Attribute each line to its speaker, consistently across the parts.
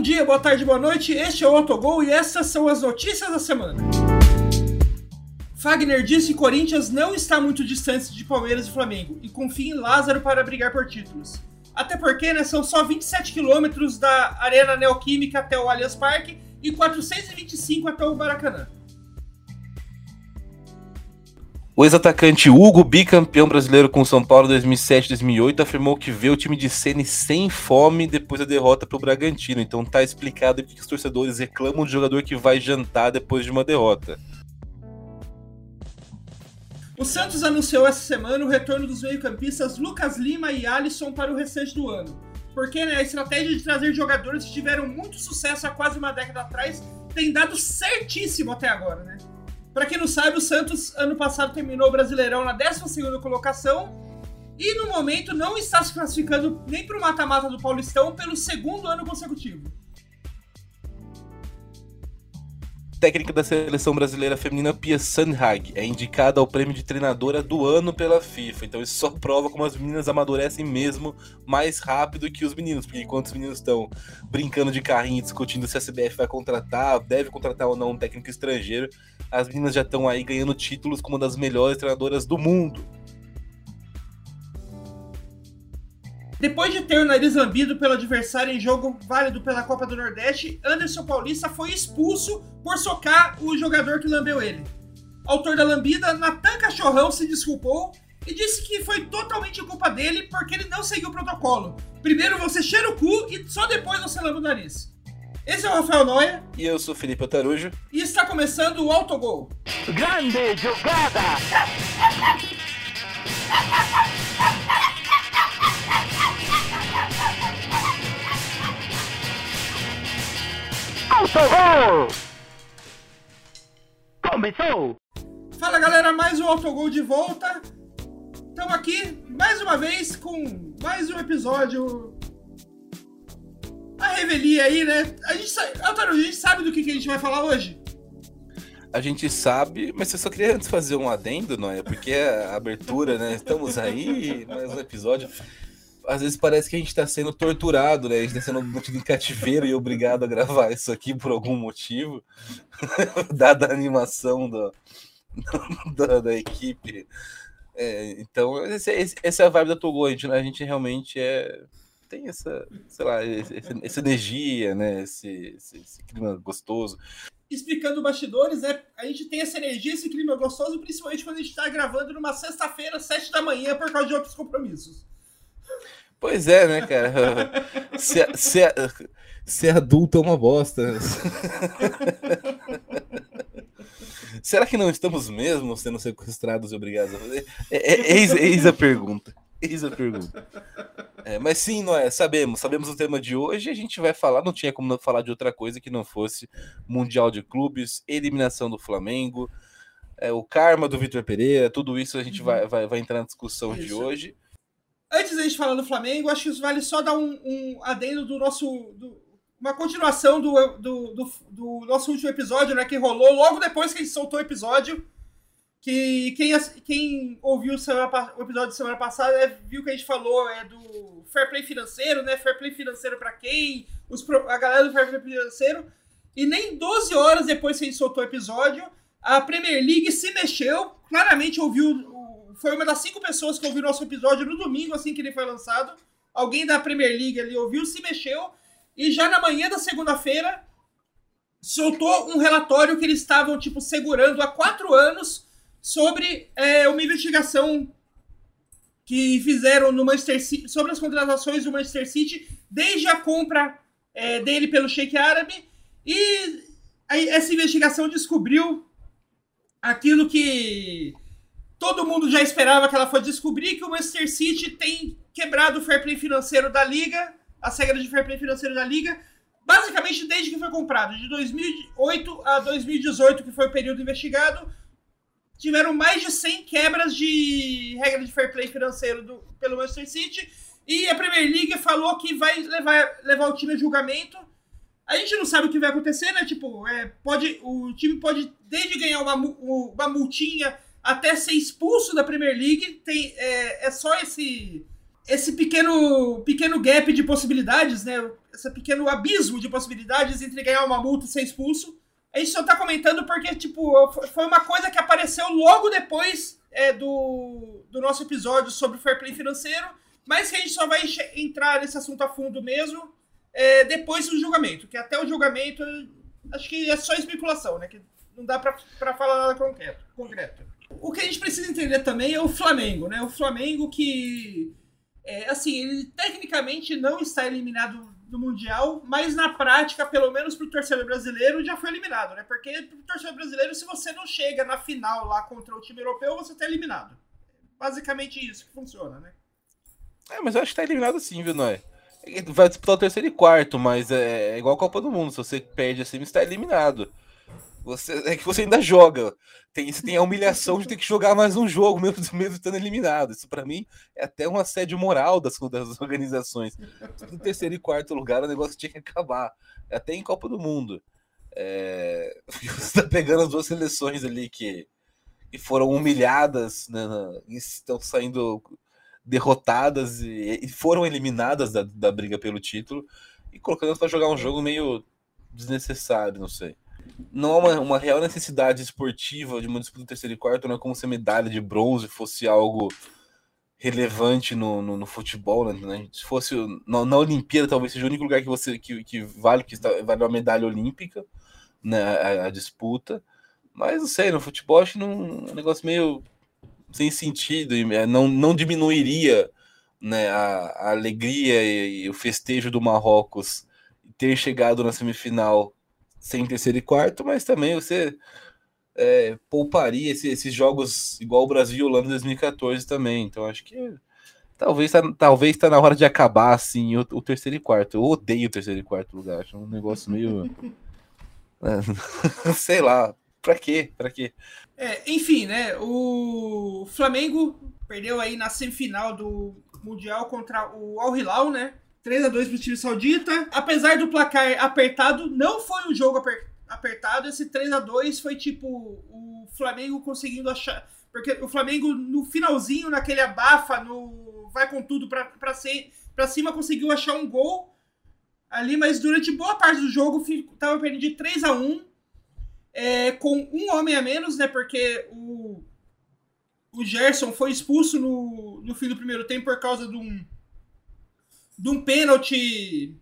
Speaker 1: Bom dia, boa tarde, boa noite. Este é o Autogol e essas são as notícias da semana. Fagner disse que Corinthians não está muito distante de Palmeiras e Flamengo e confia em Lázaro para brigar por títulos. Até porque né, são só 27 quilômetros da Arena Neoquímica até o Allianz Parque e 425 até o Maracanã.
Speaker 2: O ex-atacante Hugo, bicampeão brasileiro com São Paulo 2007-2008, afirmou que vê o time de Ceni sem fome depois da derrota para o Bragantino. Então tá explicado porque os torcedores reclamam de jogador que vai jantar depois de uma derrota.
Speaker 1: O Santos anunciou essa semana o retorno dos meio-campistas Lucas Lima e Alisson para o restante do ano. Porque né, a estratégia de trazer jogadores que tiveram muito sucesso há quase uma década atrás tem dado certíssimo até agora, né? Para quem não sabe, o Santos ano passado terminou o Brasileirão na 12ª colocação e no momento não está se classificando nem para o mata-mata do Paulistão pelo segundo ano consecutivo.
Speaker 2: Técnica da seleção brasileira feminina Pia Sandhag é indicada ao prêmio de treinadora do ano pela FIFA. Então isso só prova como as meninas amadurecem mesmo mais rápido que os meninos, porque enquanto os meninos estão brincando de carrinho, discutindo se a CBF vai contratar, deve contratar ou não um técnico estrangeiro, as meninas já estão aí ganhando títulos como uma das melhores treinadoras do mundo.
Speaker 1: Depois de ter o nariz lambido pelo adversário em jogo válido pela Copa do Nordeste, Anderson Paulista foi expulso por socar o jogador que lambeu ele. Autor da lambida, Natan Cachorrão se desculpou e disse que foi totalmente culpa dele porque ele não seguiu o protocolo. Primeiro você cheira o cu e só depois você lamba o nariz. Esse é o Rafael Noia.
Speaker 2: E eu sou o Felipe Otarujo.
Speaker 1: E está começando o Autogol.
Speaker 3: Grande jogada! Autogol! Começou!
Speaker 1: Fala galera, mais um Autogol de volta. Estamos aqui mais uma vez com mais um episódio. A revelia aí, né? A gente, Antônio, a gente sabe do que, que a gente vai falar hoje?
Speaker 2: A gente sabe, mas eu só queria antes fazer um adendo, não é? Porque a abertura, né? Estamos aí, mais um episódio às vezes parece que a gente está sendo torturado, né? A gente está sendo mantido em cativeiro e obrigado a gravar isso aqui por algum motivo, dada a animação do, da, da equipe. É, então, esse, esse, essa é a vibe da Togo, a gente, a gente realmente é, tem essa, sei lá, esse, essa energia, né? Esse, esse, clima gostoso.
Speaker 1: Explicando bastidores, né? A gente tem essa energia, esse clima gostoso, principalmente quando a gente está gravando numa sexta-feira, sete da manhã, por causa de outros compromissos.
Speaker 2: Pois é, né, cara? Ser, ser, ser adulto é uma bosta. Será que não estamos mesmo sendo sequestrados e obrigados a fazer? É, é, eis, eis a pergunta. Eis a pergunta. É, mas sim, não é? Sabemos, sabemos o tema de hoje. A gente vai falar, não tinha como falar de outra coisa que não fosse Mundial de Clubes, eliminação do Flamengo, é, o karma do Vitor Pereira, tudo isso a gente vai, vai, vai entrar na discussão isso. de hoje.
Speaker 1: Antes da gente falar do Flamengo, acho que vale só dar um, um adendo do nosso. Do, uma continuação do, do, do, do, nosso último episódio, né? Que rolou logo depois que a gente soltou o episódio. Que quem, quem ouviu semana, o episódio de semana passada é, viu que a gente falou é do fair play financeiro, né? Fair play financeiro para quem? Os, a galera do fair play financeiro. E nem 12 horas depois que a gente soltou o episódio, a Premier League se mexeu, claramente ouviu foi uma das cinco pessoas que ouviu nosso episódio no domingo, assim que ele foi lançado. Alguém da Premier League ali ouviu, se mexeu. E já na manhã da segunda-feira, soltou um relatório que eles estavam, tipo, segurando há quatro anos sobre é, uma investigação que fizeram no Manchester City, sobre as contratações do Manchester City, desde a compra é, dele pelo Sheikh Árabe. E aí, essa investigação descobriu aquilo que todo mundo já esperava que ela fosse descobrir que o Manchester City tem quebrado o fair play financeiro da liga, as regras de fair play financeiro da liga, basicamente desde que foi comprado, de 2008 a 2018, que foi o período investigado, tiveram mais de 100 quebras de regra de fair play financeiro do, pelo Manchester City, e a Premier League falou que vai levar, levar o time a julgamento. A gente não sabe o que vai acontecer, né? Tipo, é, pode, o time pode, desde ganhar uma, uma multinha até ser expulso da Premier League. Tem, é, é só esse esse pequeno, pequeno gap de possibilidades, né? Esse pequeno abismo de possibilidades entre ganhar uma multa e ser expulso. A gente só tá comentando porque, tipo, foi uma coisa que apareceu logo depois é, do, do nosso episódio sobre o fair play financeiro, mas que a gente só vai entrar nesse assunto a fundo mesmo é, depois do julgamento, que até o julgamento acho que é só especulação, né? Que não dá para falar nada concreto, concreto. O que a gente precisa entender também é o Flamengo, né? O Flamengo que, é, assim, ele tecnicamente não está eliminado do Mundial, mas na prática, pelo menos para o torcedor brasileiro, já foi eliminado, né? Porque para o torcedor brasileiro, se você não chega na final lá contra o time europeu, você está eliminado. Basicamente isso que funciona, né?
Speaker 2: É, mas eu acho que tá eliminado sim, viu, Noé? Vai disputar o terceiro e quarto, mas é, é igual a Copa do Mundo. Se você perde assim, você está eliminado. Você, é que você ainda joga. Tem, você tem a humilhação de ter que jogar mais um jogo, mesmo, mesmo estando eliminado. Isso para mim é até um assédio moral das, das organizações. No terceiro e quarto lugar, o negócio tinha que acabar. Até em Copa do Mundo. É... Você tá pegando as duas seleções ali que, que foram humilhadas, né, e estão saindo derrotadas e, e foram eliminadas da, da briga pelo título e colocando para jogar um jogo meio desnecessário, não sei. Não há uma, uma real necessidade esportiva de uma disputa terceiro e quarto, não é como se a medalha de bronze fosse algo relevante no, no, no futebol, né? Se fosse na, na, Olimpíada, talvez seja o único lugar que você que, que vale que está, vale uma medalha olímpica, né? A, a, disputa. Mas não sei, no futebol acho que não, um negócio meio sem sentido e é, não, não diminuiria né, a, a alegria e, e, o festejo do Marrocos ter chegado na semifinal sem terceiro e quarto, mas também você é, pouparia esse, esses jogos igual o Brasil e Holanda em 2014 também. Então acho que talvez tá, talvez tá na hora de acabar assim o, o terceiro e quarto. Eu odeio o terceiro e quarto lugar, acho um negócio meio sei lá, Pra quê? Pra quê?
Speaker 1: É, enfim, né? O Flamengo perdeu aí na semifinal do Mundial contra o Al Hilal, né? 3 a 2 pro time saudita. Apesar do placar apertado, não foi um jogo aper apertado. Esse 3 a 2 foi tipo o Flamengo conseguindo achar. Porque o Flamengo, no finalzinho, naquele abafa, no vai com tudo pra cima, conseguiu achar um gol ali, mas durante boa parte do jogo tava perdendo de 3 a 1 é, com um homem a menos, né? Porque o, o Gerson foi expulso no, no fim do primeiro tempo por causa de um, de um pênalti,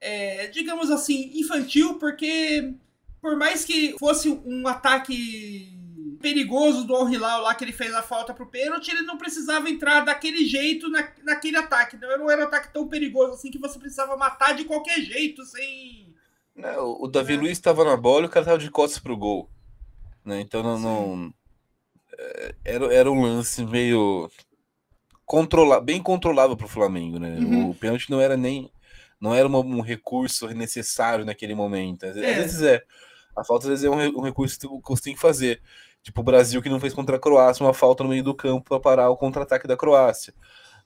Speaker 1: é, digamos assim, infantil, porque por mais que fosse um ataque perigoso do Al Hilal lá que ele fez a falta pro pênalti, ele não precisava entrar daquele jeito na, naquele ataque. Não, não era um ataque tão perigoso assim que você precisava matar de qualquer jeito, sem
Speaker 2: né, o Davi é. Luiz estava na bola e o cara estava de costas pro gol. Né? Então não, não é, era, era um lance meio controla, bem controlável para o Flamengo, né? Uhum. O pênalti não era nem não era um recurso necessário naquele momento. Às, é. vezes é. A falta às vezes é um, um recurso que você tem que fazer. Tipo o Brasil que não fez contra a Croácia uma falta no meio do campo para parar o contra-ataque da Croácia.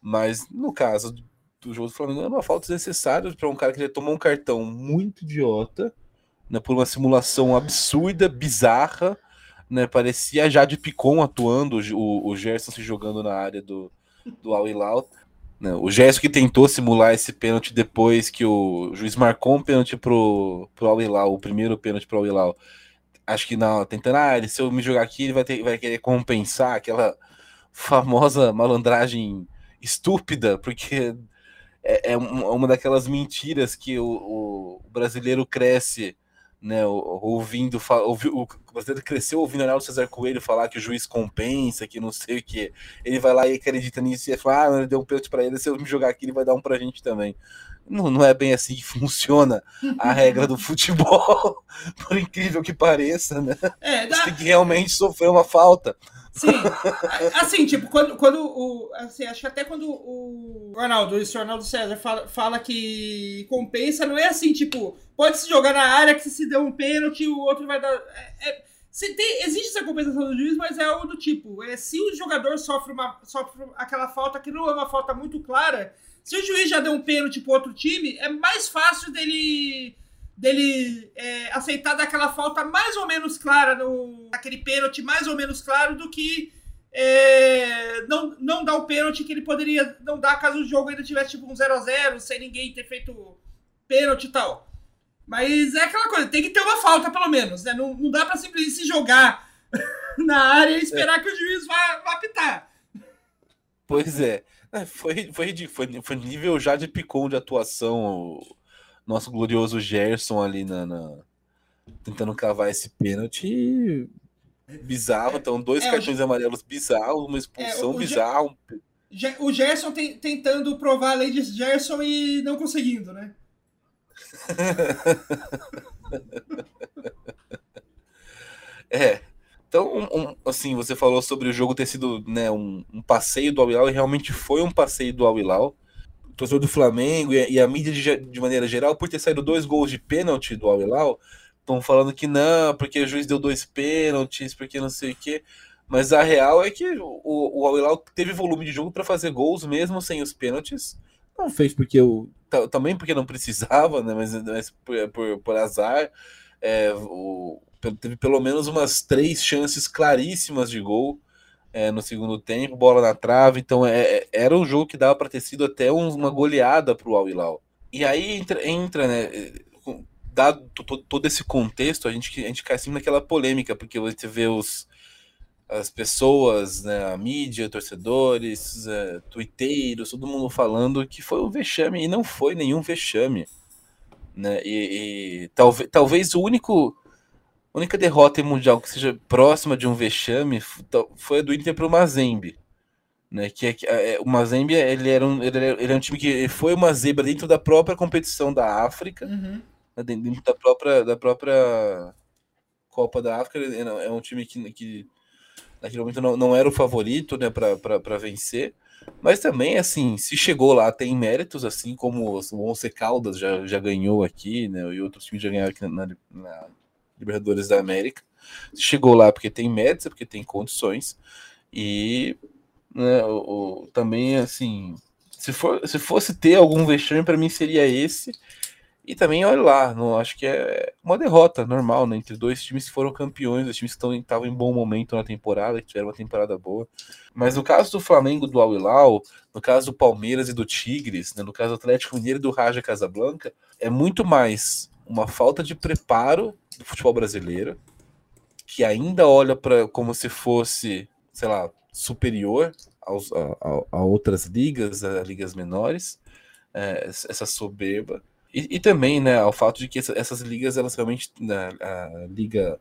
Speaker 2: Mas no caso do jogo do Flamengo é uma falta desnecessária para um cara que já tomou um cartão muito idiota, né, por uma simulação absurda, bizarra, né, parecia a Jade Picon atuando, o, o Gerson se jogando na área do, do Al Hilal. Né, o Gerson que tentou simular esse pênalti depois que o juiz marcou um pênalti pro, pro Al Hilal, o primeiro pênalti pro Al Hilal. Acho que não, tentando, ah, se eu me jogar aqui, ele vai, ter, vai querer compensar aquela famosa malandragem estúpida, porque é, é uma daquelas mentiras que o, o brasileiro cresce, né, ouvindo, ouvi, o brasileiro cresceu ouvindo Arnaldo César Coelho falar que o juiz compensa, que não sei o que. Ele vai lá e acredita nisso e fala, ah, deu um pênalti para ele, se eu me jogar aqui, ele vai dar um pra gente também. Não, não é bem assim que funciona a regra do futebol, por incrível que pareça, né? É, dá... Você tem que realmente sofrer uma falta.
Speaker 1: Sim. Assim, tipo, quando, quando o. Assim, acho que até quando o Ronaldo, o Ronaldo César, fala, fala que compensa, não é assim, tipo, pode se jogar na área que se der um pênalti, o outro vai dar. É, é, se tem, existe essa compensação do juiz, mas é algo do tipo. É, se o jogador sofre, uma, sofre aquela falta que não é uma falta muito clara, se o juiz já deu um pênalti pro outro time, é mais fácil dele dele é, aceitar daquela falta mais ou menos clara, no, aquele pênalti mais ou menos claro, do que é, não, não dar o pênalti que ele poderia não dar caso o jogo ainda tivesse tipo um 0x0, sem ninguém ter feito pênalti e tal. Mas é aquela coisa, tem que ter uma falta pelo menos, né? Não, não dá pra simplesmente se jogar na área e esperar é. que o juiz vá, vá apitar.
Speaker 2: Pois é. É foi, foi, foi, foi nível já de picom de atuação o nosso glorioso Gerson ali na, na tentando cavar esse pênalti bizarro. Então, dois é, cartões amarelos bizarros, uma expulsão é, bizarra.
Speaker 1: O Gerson tem, tentando provar a lei de Gerson e não conseguindo, né?
Speaker 2: é. Então, um, um, assim, você falou sobre o jogo ter sido né, um, um passeio do Al-Hilal, e realmente foi um passeio do Al-Hilal. O torcedor do Flamengo e a, e a mídia de, de, maneira geral, por ter saído dois gols de pênalti do Al-Hilal, estão falando que não, porque o juiz deu dois pênaltis, porque não sei o quê. Mas a real é que o, o Al-Hilal teve volume de jogo para fazer gols mesmo sem os pênaltis. Não fez porque eu. Também porque não precisava, né? Mas, mas por, por, por azar. É, o, teve pelo menos umas três chances claríssimas de gol é, no segundo tempo, bola na trave. Então é, é era um jogo que dava para ter sido até um, uma goleada para o Al Hilal. E aí entra, entra né? Dado todo esse contexto, a gente, a gente cai assim naquela polêmica, porque você vê os, as pessoas, né, a mídia, torcedores, é, tuiteiros, todo mundo falando que foi um vexame, e não foi nenhum vexame. Né? E, e talvez, talvez o único a única derrota em mundial que seja próxima de um vexame foi a do Inter para o Mazembe. Né, que é, é, o Mazembe ele era, um, ele, era, ele era um time que foi uma zebra dentro da própria competição da África, uhum. né, dentro da própria, da própria Copa da África. É um time que, que naquele momento não, não era o favorito né, para vencer. Mas também, assim, se chegou lá, tem méritos, assim como o Once Caldas já, já ganhou aqui, né? E outros times já ganharam aqui na, na Libertadores da América. Chegou lá porque tem méritos, porque tem condições. E né, o, o, também, assim, se, for, se fosse ter algum vexame, para mim seria esse. E também, olha lá, não, acho que é uma derrota normal, né? Entre dois times que foram campeões, dois times que estavam em bom momento na temporada, que tiveram uma temporada boa. Mas no caso do Flamengo do Al-Hilal, no caso do Palmeiras e do Tigres, né, no caso do Atlético Mineiro e do Raja Casablanca, é muito mais uma falta de preparo do futebol brasileiro, que ainda olha para como se fosse, sei lá, superior aos, a, a, outras ligas, a ligas menores, é, essa soberba e, e, também, né, ao fato de que essa, essas ligas, elas realmente, né, a Liga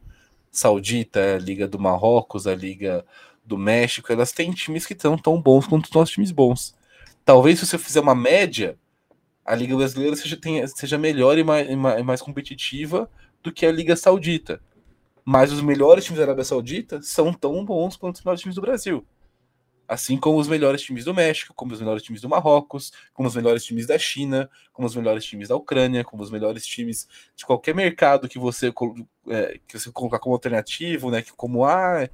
Speaker 2: Saudita, a Liga do Marrocos, a Liga do México, elas têm times que estão tão bons quanto os nossos times bons. Talvez se você fizer uma média, a Liga Brasileira seja, tenha, seja melhor e mais, e mais competitiva do que a Liga Saudita. Mas os melhores times da Arábia Saudita são tão bons quanto os melhores times do Brasil. Assim como os melhores times do México, como os melhores times do Marrocos, como os melhores times da China, como os melhores times da Ucrânia, como os melhores times de qualquer mercado que você, é, que você colocar como alternativo, né? Que como ah,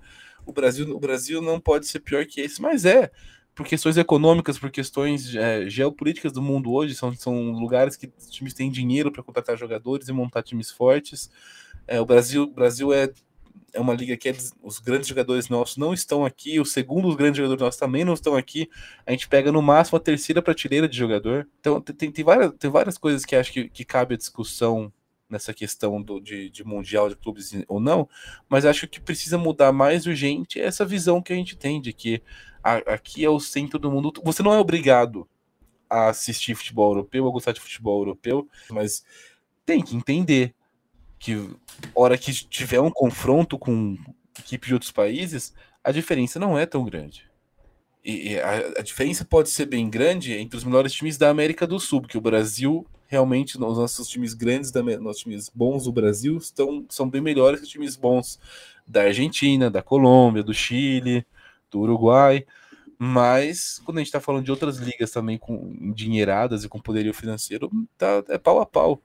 Speaker 2: o Brasil, o Brasil não pode ser pior que esse, mas é por questões econômicas, por questões é, geopolíticas do mundo hoje, são, são lugares que os times têm dinheiro para contratar jogadores e montar times fortes. É, o Brasil, Brasil é é uma liga que é, os grandes jogadores nossos não estão aqui, os segundos grandes jogadores nossos também não estão aqui. A gente pega no máximo a terceira prateleira de jogador. Então tem, tem, várias, tem várias coisas que acho que, que cabe a discussão nessa questão do, de, de mundial de clubes ou não, mas acho que precisa mudar mais urgente essa visão que a gente tem de que aqui é o centro do mundo. Você não é obrigado a assistir futebol europeu, a gostar de futebol europeu, mas tem que entender que hora que tiver um confronto com equipes de outros países, a diferença não é tão grande. E a, a, diferença pode ser bem grande entre os melhores times da América do Sul, porque o Brasil realmente, os nossos times grandes, da, nossos times bons do Brasil estão, são bem melhores que os times bons da Argentina, da Colômbia, do Chile, do Uruguai. Mas quando a gente está falando de outras ligas também com endinheiradas e com poderio financeiro, tá, é pau a pau,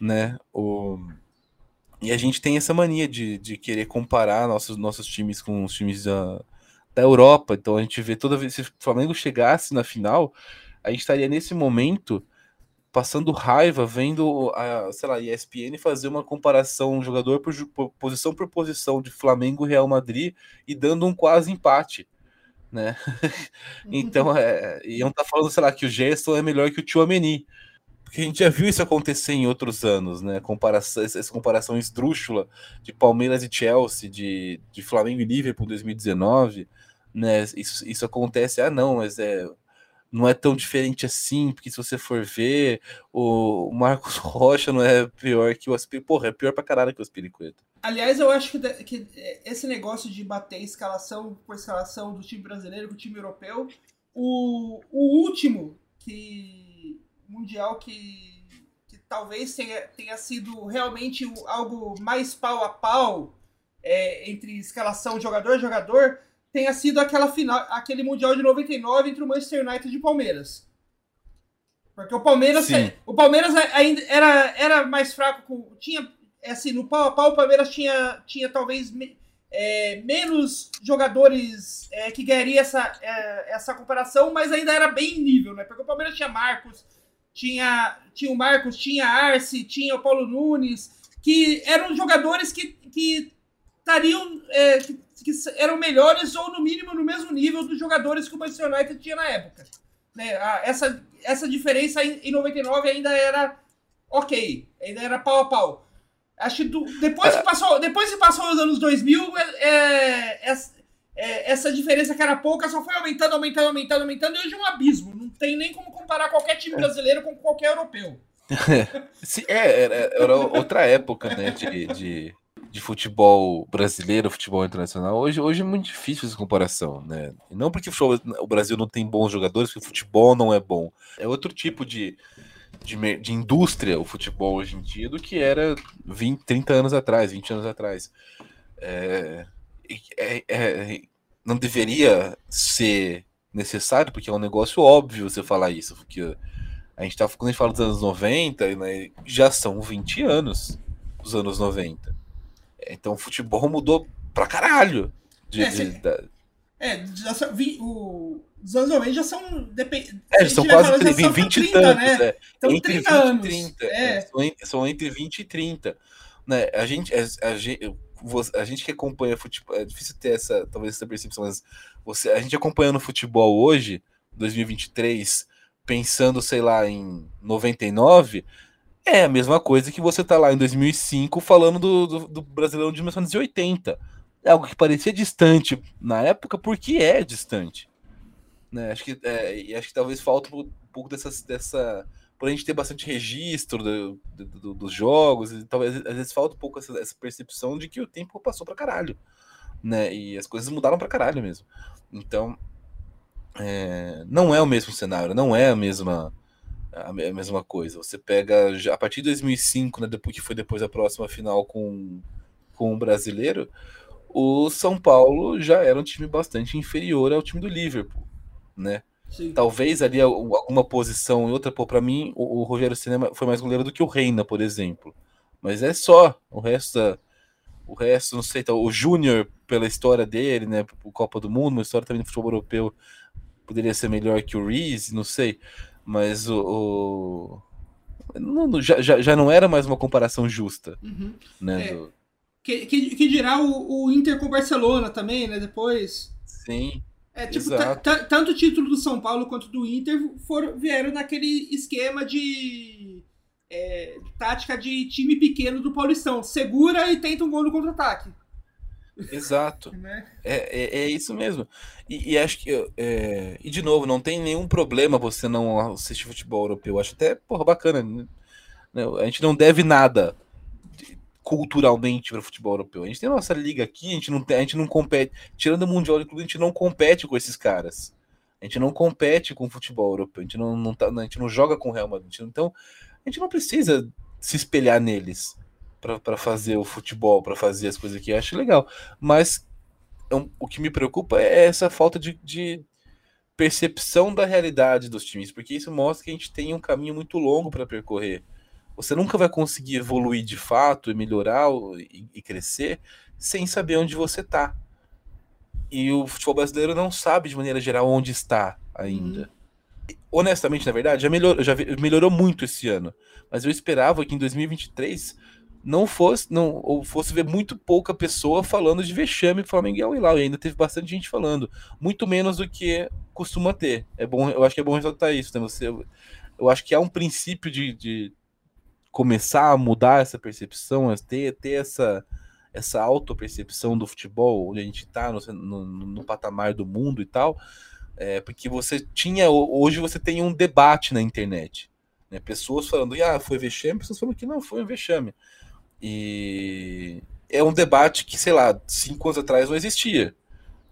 Speaker 2: né? O, e a gente tem essa mania de, de querer comparar nossos, nossos times com os times da, da Europa. Então a gente vê toda vez se o Flamengo chegasse na final, a gente estaria nesse momento passando raiva vendo a, sei lá, ESPN fazer uma comparação jogador por, por, posição por posição de Flamengo e Real Madrid e dando um quase empate. né? então, é, iam tá falando, sei lá, que o Gerson é melhor que o Tchouameni. Porque a gente já viu isso acontecer em outros anos, né? Comparação, essa comparação esdrúxula de Palmeiras e Chelsea, de, de Flamengo e Liverpool 2019, né? Isso, isso acontece, ah, não, mas é não é tão diferente assim, porque se você for ver, o Marcos Rocha não é pior que o Aspiricueta. Porra, é pior pra caralho que o Aspiricueta.
Speaker 1: Aliás, eu acho que, que esse negócio de bater escalação a escalação do time brasileiro com o time europeu, o, o último que mundial que, que talvez tenha, tenha sido realmente algo mais pau a pau é, entre escalação jogador-jogador tenha sido aquela final, aquele Mundial de 99 entre o Manchester United e o Palmeiras. Porque o Palmeiras, o Palmeiras ainda era, era mais fraco, com, tinha é assim, no pau a pau o Palmeiras tinha, tinha talvez é, menos jogadores é, que ganharia essa, é, essa comparação, mas ainda era bem nível, né? Porque o Palmeiras tinha Marcos, tinha, tinha o Marcos, tinha Arce, tinha o Paulo Nunes, que eram jogadores que, que estariam. É, que, que, eram melhores ou, no mínimo, no mesmo nível dos jogadores que o Manchester United tinha na época. Né? Essa, essa diferença em, em 99 ainda era ok, ainda era pau a pau. Acho que do, depois, que passou, depois que passou os anos 2000, é, é, é, é, essa diferença que era pouca só foi aumentando, aumentando, aumentando, aumentando, e hoje é um abismo. Não tem nem como comparar qualquer time brasileiro com qualquer europeu.
Speaker 2: é, era, era outra época, né, de, de de futebol brasileiro, futebol internacional, hoje, hoje é muito difícil essa comparação, né? E não porque o Brasil não tem bons jogadores, porque o futebol não é bom. É outro tipo de, de, de indústria o futebol hoje em dia do que era 20, 30 anos atrás, 20 anos atrás. É, é, é, não deveria ser necessário, porque é um negócio óbvio você falar isso, porque a gente tá, quando a gente fala dos anos 90, né, já são 20 anos dos anos 90. Então o futebol mudou pra caralho. De, é, de, da...
Speaker 1: é já são, vi, o, os anos 90 já são. Depend...
Speaker 2: É, são quase falando, 30, 20 e tantos. Né? É. Então, entre 30 20 anos. e 30. É. São, são, entre 20 e 30. Né? A, gente, a, a, gente, a gente que acompanha futebol. É difícil ter essa, talvez essa percepção, mas você, a gente acompanhando futebol hoje, 2023, pensando, sei lá, em 99 é a mesma coisa que você tá lá em 2005 falando do, do, do Brasileirão de 1980. É algo que parecia distante na época, porque é distante. Né? Acho, que, é, acho que talvez falta um pouco dessa. Por a gente ter bastante registro do, do, dos jogos, e talvez às vezes falta um pouco essa, essa, percepção de que o tempo passou pra caralho. Né? E as coisas mudaram pra caralho mesmo. Então, é, não é o mesmo cenário, não é a mesma a mesma coisa. Você pega a partir de 2005, né, depois que foi depois a próxima final com, com o brasileiro, o São Paulo já era um time bastante inferior ao time do Liverpool, né? Sim. Talvez ali alguma posição e outra, pô, para mim o, o Rogério Cinema foi mais goleiro do que o Reina, por exemplo. Mas é só, o resto o resto, não sei, então, o Júnior pela história dele, né, o Copa do Mundo, uma história também do futebol europeu, poderia ser melhor que o Reese, não sei. Mas o. o... Não, já, já, já não era mais uma comparação justa. Uhum. Né,
Speaker 1: é. do... que, que, que, dirá o, o Inter com o Barcelona também, né? Depois.
Speaker 2: Sim.
Speaker 1: É, tipo, tanto o título do São Paulo quanto do Inter foram, vieram naquele esquema de é, tática de time pequeno do Paulistão. Segura e tenta um gol no contra-ataque.
Speaker 2: Exato. Né? é, é, é, isso mesmo. E, e acho que. É, e de novo, não tem nenhum problema você não assistir futebol europeu. Acho até, porra, bacana. Né? A gente não deve nada culturalmente para o futebol europeu. A gente tem a nossa liga aqui, a gente não, tem, a gente não compete. Tirando o Mundial de Clube, a gente não compete com esses caras. A gente não compete com o futebol europeu. A gente não, não, tá, a gente não joga com o Real Madrid. Então, a gente não precisa se espelhar neles para fazer o futebol, para fazer as coisas que eu acho legal. Mas é o que me preocupa é essa falta de, de, percepção da realidade dos times, porque isso mostra que a gente tem um caminho muito longo para percorrer. Você nunca vai conseguir evoluir de fato e melhorar e, e crescer sem saber onde você está. E o futebol brasileiro não sabe de maneira geral onde está ainda. Uhum. Honestamente, na verdade, já, melhor, já melhorou muito esse ano. Mas eu esperava que em 2023 não fosse não ou fosse ver muito pouca pessoa falando de vexame Flamengo e Hilal, e ainda teve bastante gente falando, muito menos do que costuma ter. É bom, eu acho que é bom ressaltar isso, né? Você, eu acho que há um princípio de, de começar a mudar essa percepção, ter, ter essa essa autopercepção do futebol, onde a gente está no, no, no, patamar do mundo e tal, é, porque você tinha, hoje você tem um debate na internet, né? pessoas falando, ah, foi vexame, pessoas falando que não foi um vexame. E é um debate que, sei lá, cinco anos atrás não existia.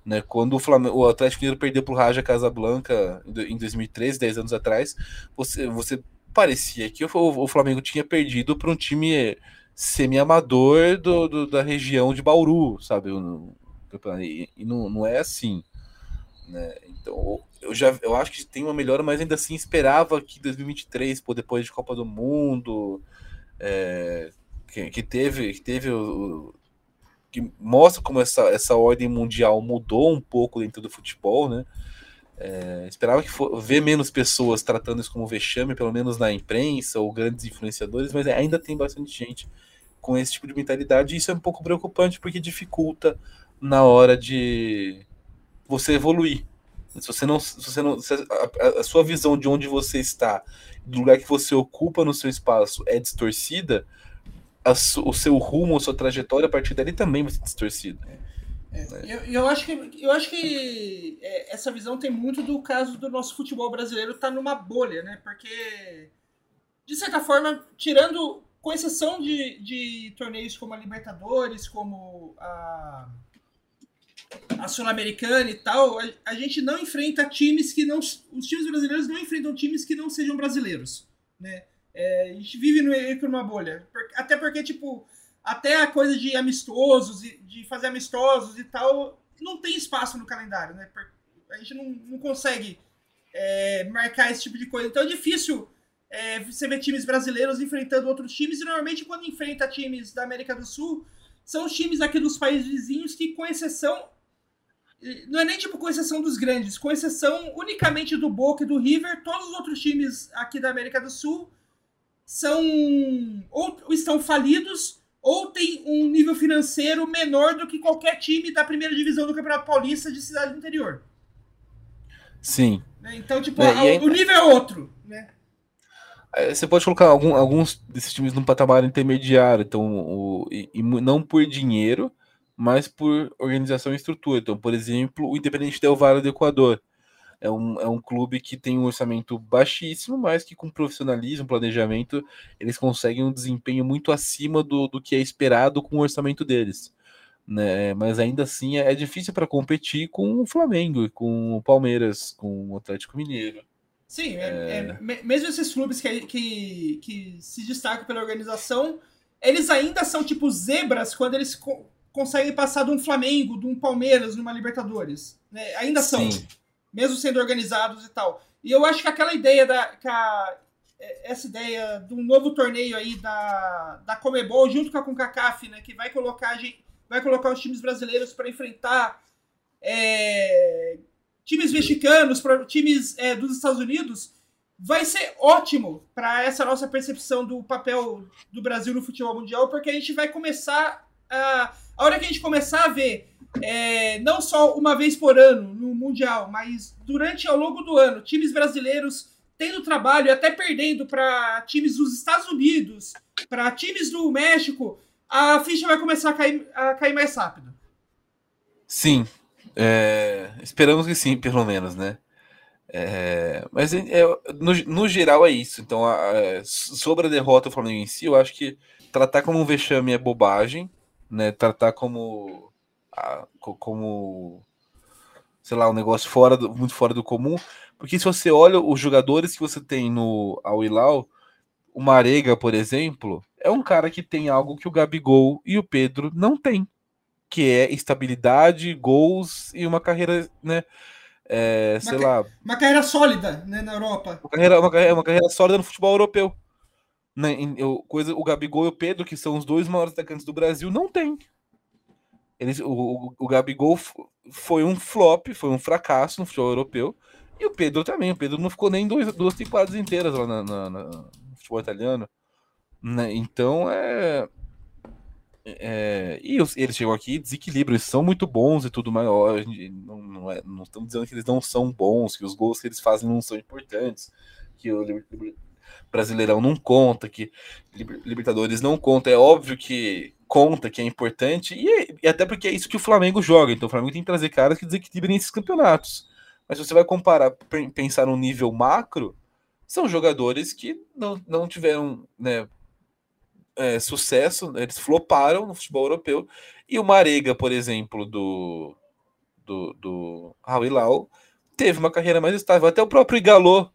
Speaker 2: Né? Quando o, Flamengo, o Atlético Mineiro perdeu para o Raja Casablanca em 2013, 10 anos atrás, você, você parecia que o, o Flamengo tinha perdido para um time semi-amador do, do, da região de Bauru, sabe? E, e não, não é assim. Né? Então, eu já eu acho que tem uma melhora, mas ainda assim esperava que 2023, pô, depois de Copa do Mundo, é, que, que teve, que teve o, que mostra como essa, essa ordem mundial mudou um pouco dentro do futebol, né? É, esperava que for, ver menos pessoas tratando isso como vexame, pelo menos na imprensa ou grandes influenciadores, mas ainda tem bastante gente com esse tipo de mentalidade e isso é um pouco preocupante porque dificulta na hora de você evoluir. Se você não, se você não, se a, a, sua visão de onde você está, do lugar que você ocupa no seu espaço é distorcida, o seu rumo, a sua trajetória a partir dali também vai ser distorcida.
Speaker 1: É, é. Eu, eu, acho que, eu acho que é, essa visão tem muito do caso do nosso futebol brasileiro estar tá numa bolha, né? Porque, de certa forma, tirando, com exceção de, de torneios como a Libertadores, como a, a Sul-Americana e tal, a, a, gente não enfrenta times que não. Os times brasileiros não enfrentam times que não sejam brasileiros, né? É, a gente vive que numa bolha. Até porque, tipo, até a coisa de amistosos, de fazer amistosos e tal, não tem espaço no calendário, né? A gente não, não consegue é, marcar esse tipo de coisa. Então é difícil é, você ver times brasileiros enfrentando outros times, e normalmente quando enfrenta times da América do Sul, são os times aqui dos países vizinhos que, com exceção. Não é nem tipo com exceção dos grandes, com exceção unicamente do Boca e do River, todos os outros times aqui da América do Sul são ou estão falidos ou tem um nível financeiro menor do que qualquer time da primeira divisão do Campeonato Paulista de cidade do interior.
Speaker 2: Sim.
Speaker 1: Né? Então, tipo, é, ainda... o nível é outro, né?
Speaker 2: É, você pode colocar algum, alguns desses times num patamar intermediário, então, o, e, e, não por dinheiro, mas por organização e estrutura. Então, por exemplo, o Independente Del Valle do Equador é um, é um clube que tem um orçamento baixíssimo, mas que com profissionalismo, planejamento, eles conseguem um desempenho muito acima do, do que é esperado com o orçamento deles. Né? Mas ainda assim é, é difícil para competir com o Flamengo, com o Palmeiras, com o Atlético Mineiro.
Speaker 1: Sim, é... É, mesmo esses clubes que, que, que se destacam pela organização, eles ainda são tipo zebras quando eles co conseguem passar de um Flamengo, de um Palmeiras numa Libertadores. Né? Ainda são. Sim mesmo sendo organizados e tal. E eu acho que aquela ideia da. Que a, é, essa ideia de um novo torneio aí da, da Comebol, junto com a CONCACAF, né, que vai colocar, vai colocar os times brasileiros para enfrentar é, times mexicanos, times é, dos Estados Unidos, vai ser ótimo para essa nossa percepção do papel do Brasil no futebol mundial, porque a gente vai começar a. A hora que a gente começar a ver é, não só uma vez por ano no Mundial, mas durante ao longo do ano, times brasileiros tendo trabalho e até perdendo para times dos Estados Unidos, para times do México, a ficha vai começar a cair, a cair mais rápido.
Speaker 2: Sim, é, esperamos que sim, pelo menos, né? É, mas é, no, no, geral é isso. Então, a, a, sobre a derrota do Flamengo em si, eu acho que tratar como um vexame é bobagem, né? Tratar como como sei lá, um negócio fora do, muito fora do comum, porque se você olha os jogadores que você tem no Al Hilal, o Marega, por exemplo, é um cara que tem algo que o Gabigol e o Pedro não têm, que é estabilidade, gols e uma carreira, né, é, sei
Speaker 1: uma,
Speaker 2: lá...
Speaker 1: Uma carreira sólida, né, na Europa.
Speaker 2: Uma carreira, uma uma carreira sólida no futebol europeu. Né, coisa, o Gabigol e o Pedro, que são os dois maiores atacantes do Brasil, não tem. Eles, o, o, Gabigol foi um flop, foi um fracasso no futebol europeu. E o Pedro também. O Pedro não ficou nem dois, duas temporadas inteiras lá na, na, na, no futebol italiano. Né? Então é. É, e os, eles chegam aqui desequilibram, eles são muito bons e tudo mais. Não, não, é, não estamos dizendo que eles não são bons, que os gols que eles fazem não são importantes, que o Brasileirão não conta, que Libertadores não conta. É óbvio que conta, que é importante, e, e, até porque é isso que o Flamengo joga. Então o Flamengo tem que trazer caras que desequilibrem esses campeonatos. Mas se você vai comparar, pensar no nível macro, são jogadores que não, não tiveram né, é, sucesso, eles floparam no futebol europeu. E o Marega, por exemplo, do, do, do Hilal, teve uma carreira mais estável. Até o próprio Igalô,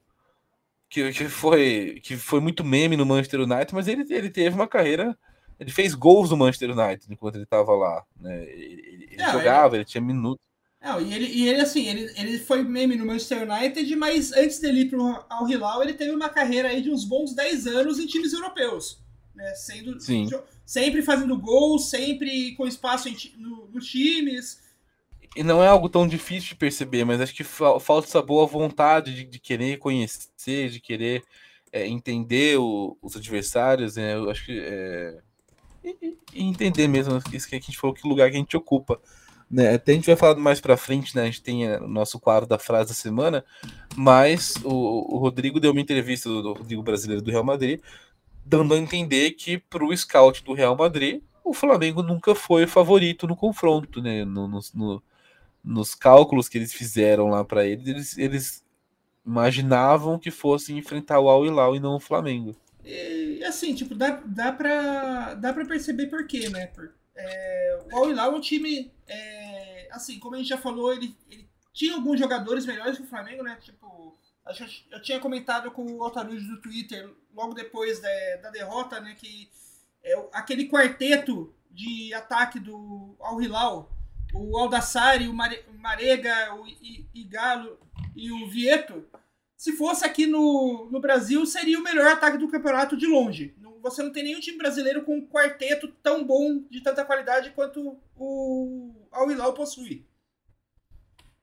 Speaker 2: que, que, foi, que foi muito meme no Manchester United, mas ele, ele teve uma carreira. Ele fez gols no Manchester United enquanto ele estava lá. Né? Ele, ele Não, jogava, ele... ele tinha minutos.
Speaker 1: Não, e ele, e ele assim, ele, ele foi meme no Manchester United, mas antes dele ir pro Al Hilal, ele teve uma carreira aí de uns bons 10 anos em times europeus. Né? Sendo,
Speaker 2: Sim.
Speaker 1: Sempre fazendo gols, sempre com espaço em, no, nos times.
Speaker 2: E não é algo tão difícil de perceber, mas acho que falta essa boa vontade de, de querer conhecer, de querer é, entender o, os adversários, né? Eu acho que. É, e, e entender mesmo isso que a gente falou, que lugar que a gente ocupa. Né? Até a gente vai falar mais para frente, né? A gente tem o nosso quadro da frase da semana, mas o, o Rodrigo deu uma entrevista do, do Rodrigo Brasileiro do Real Madrid, dando a entender que para o scout do Real Madrid, o Flamengo nunca foi favorito no confronto, né? No, no, no, nos cálculos que eles fizeram lá para eles, eles, eles imaginavam que fossem enfrentar o Al Hilal e não o Flamengo.
Speaker 1: E assim, tipo, dá, dá, pra, dá pra perceber por quê, né? Por, é, o Al Hilal é um time, é, assim, como a gente já falou, ele, ele tinha alguns jogadores melhores que o Flamengo, né? Tipo, eu tinha comentado com o Altarujo do Twitter logo depois da, da derrota, né? Que é, aquele quarteto de ataque do Al Hilal, o Aldassari, o Marega, o Igalo e o Vieto, se fosse aqui no, no Brasil, seria o melhor ataque do campeonato de longe você não tem nenhum time brasileiro com um quarteto tão bom, de tanta qualidade, quanto o Al Hilal possui.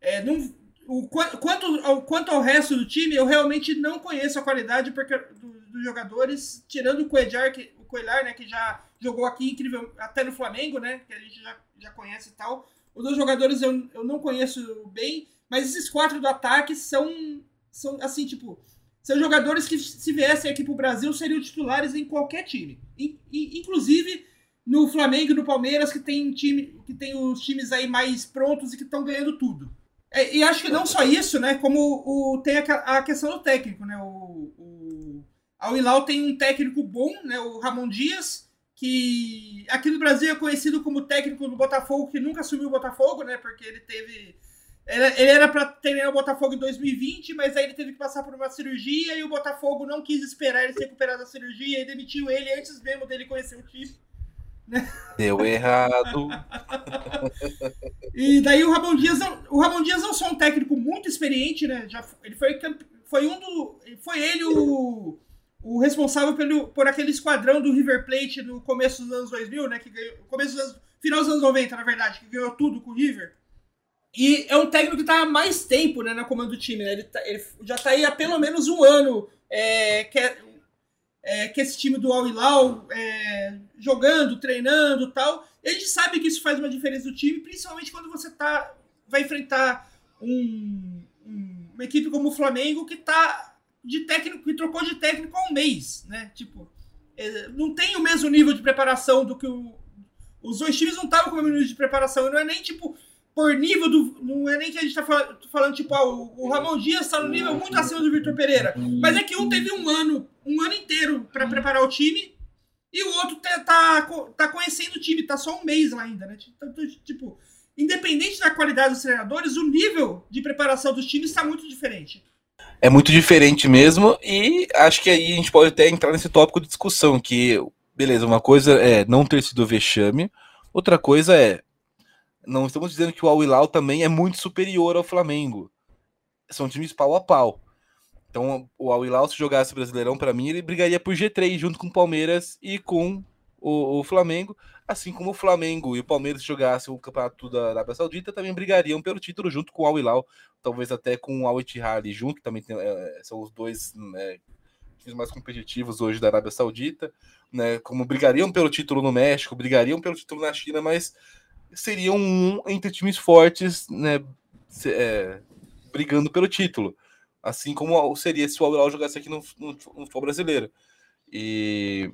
Speaker 1: É, não, o, quanto, ao, quanto ao resto do time, eu realmente não conheço a qualidade do, dos jogadores, tirando o Coelhar, que, o Coelhar, né, que já jogou aqui incrível, até no Flamengo, né, que a gente já, já conhece e tal. Os dois jogadores eu, eu não conheço bem, mas esses quatro do ataque são, são assim, tipo, são jogadores que, se viessem aqui para o Brasil, seriam titulares em qualquer time. E, e, inclusive no Flamengo e no Palmeiras, que tem, time, que tem os times aí mais prontos e que estão ganhando tudo. É, e acho que não só isso, né? Como o, tem a, a questão do técnico, né? O, o Al Hilal tem um técnico bom, né? O Ramon Dias, que aqui no Brasil é conhecido como técnico do Botafogo, que nunca assumiu o Botafogo, né? Porque ele teve ele era para treinar o Botafogo em 2020, mas aí ele teve que passar por uma cirurgia e o Botafogo não quis esperar ele se recuperar da cirurgia e demitiu ele antes mesmo dele conhecer o time.
Speaker 2: Né? Deu errado.
Speaker 1: e daí o Ramon Dias, não, o Ramon Dias não só um técnico muito experiente, né? Já, ele foi, foi um do, foi ele o, o responsável pelo, por aquele esquadrão do River Plate no começo dos anos 2000, né? Que ganhou, começo dos final dos anos 90, na verdade, que ganhou tudo com o River. E é um técnico que está há mais tempo né, na comando do time. Né? Ele, tá, ele, já está aí há pelo menos um ano é, que, é, é, que esse time do Al Hilal é, jogando, treinando tal. E a gente sabe que isso faz uma diferença no time, principalmente quando você tá, vai enfrentar um, um, uma equipe como o Flamengo que tá de técnico, que trocou de técnico há um mês. Né? Tipo, é, não tem o mesmo nível de preparação do que o. Os dois times não estavam com o mesmo nível de preparação. Não é nem tipo por nível do. Não é nem que a gente tá falando, falando tipo, ah, o, Ramon Dias tá no nível muito acima do Vitor Pereira. Mas é que um teve um ano, um ano inteiro para preparar o time, e o outro tá, tá, conhecendo o time, tá só um mês lá ainda, né? Então, tipo, independente da qualidade dos treinadores, o nível de preparação dos times está muito diferente.
Speaker 2: É muito diferente mesmo, e acho que aí a gente pode até entrar nesse tópico de discussão, que, beleza, uma coisa é não ter sido vexame, outra coisa é não estamos dizendo que o Al Hilal também é muito superior ao Flamengo. São times pau a pau. Então, o Al Hilal, se jogasse Brasileirão, para mim, ele brigaria por G3 junto com o Palmeiras e com o, o, Flamengo. Assim como o Flamengo e o Palmeiras se jogassem o campeonato da Arábia Saudita, também brigariam pelo título junto com o Al Hilal. Talvez até com o Al Ittihad junto, que também tem, é, são os dois né, mais competitivos hoje da Arábia Saudita, né? Como brigariam pelo título no México, brigariam pelo título na China, mas seriam um entre times fortes, né? É, brigando pelo título. Assim como seria se o Al-Hilal jogasse aqui no, no, no futebol brasileiro. E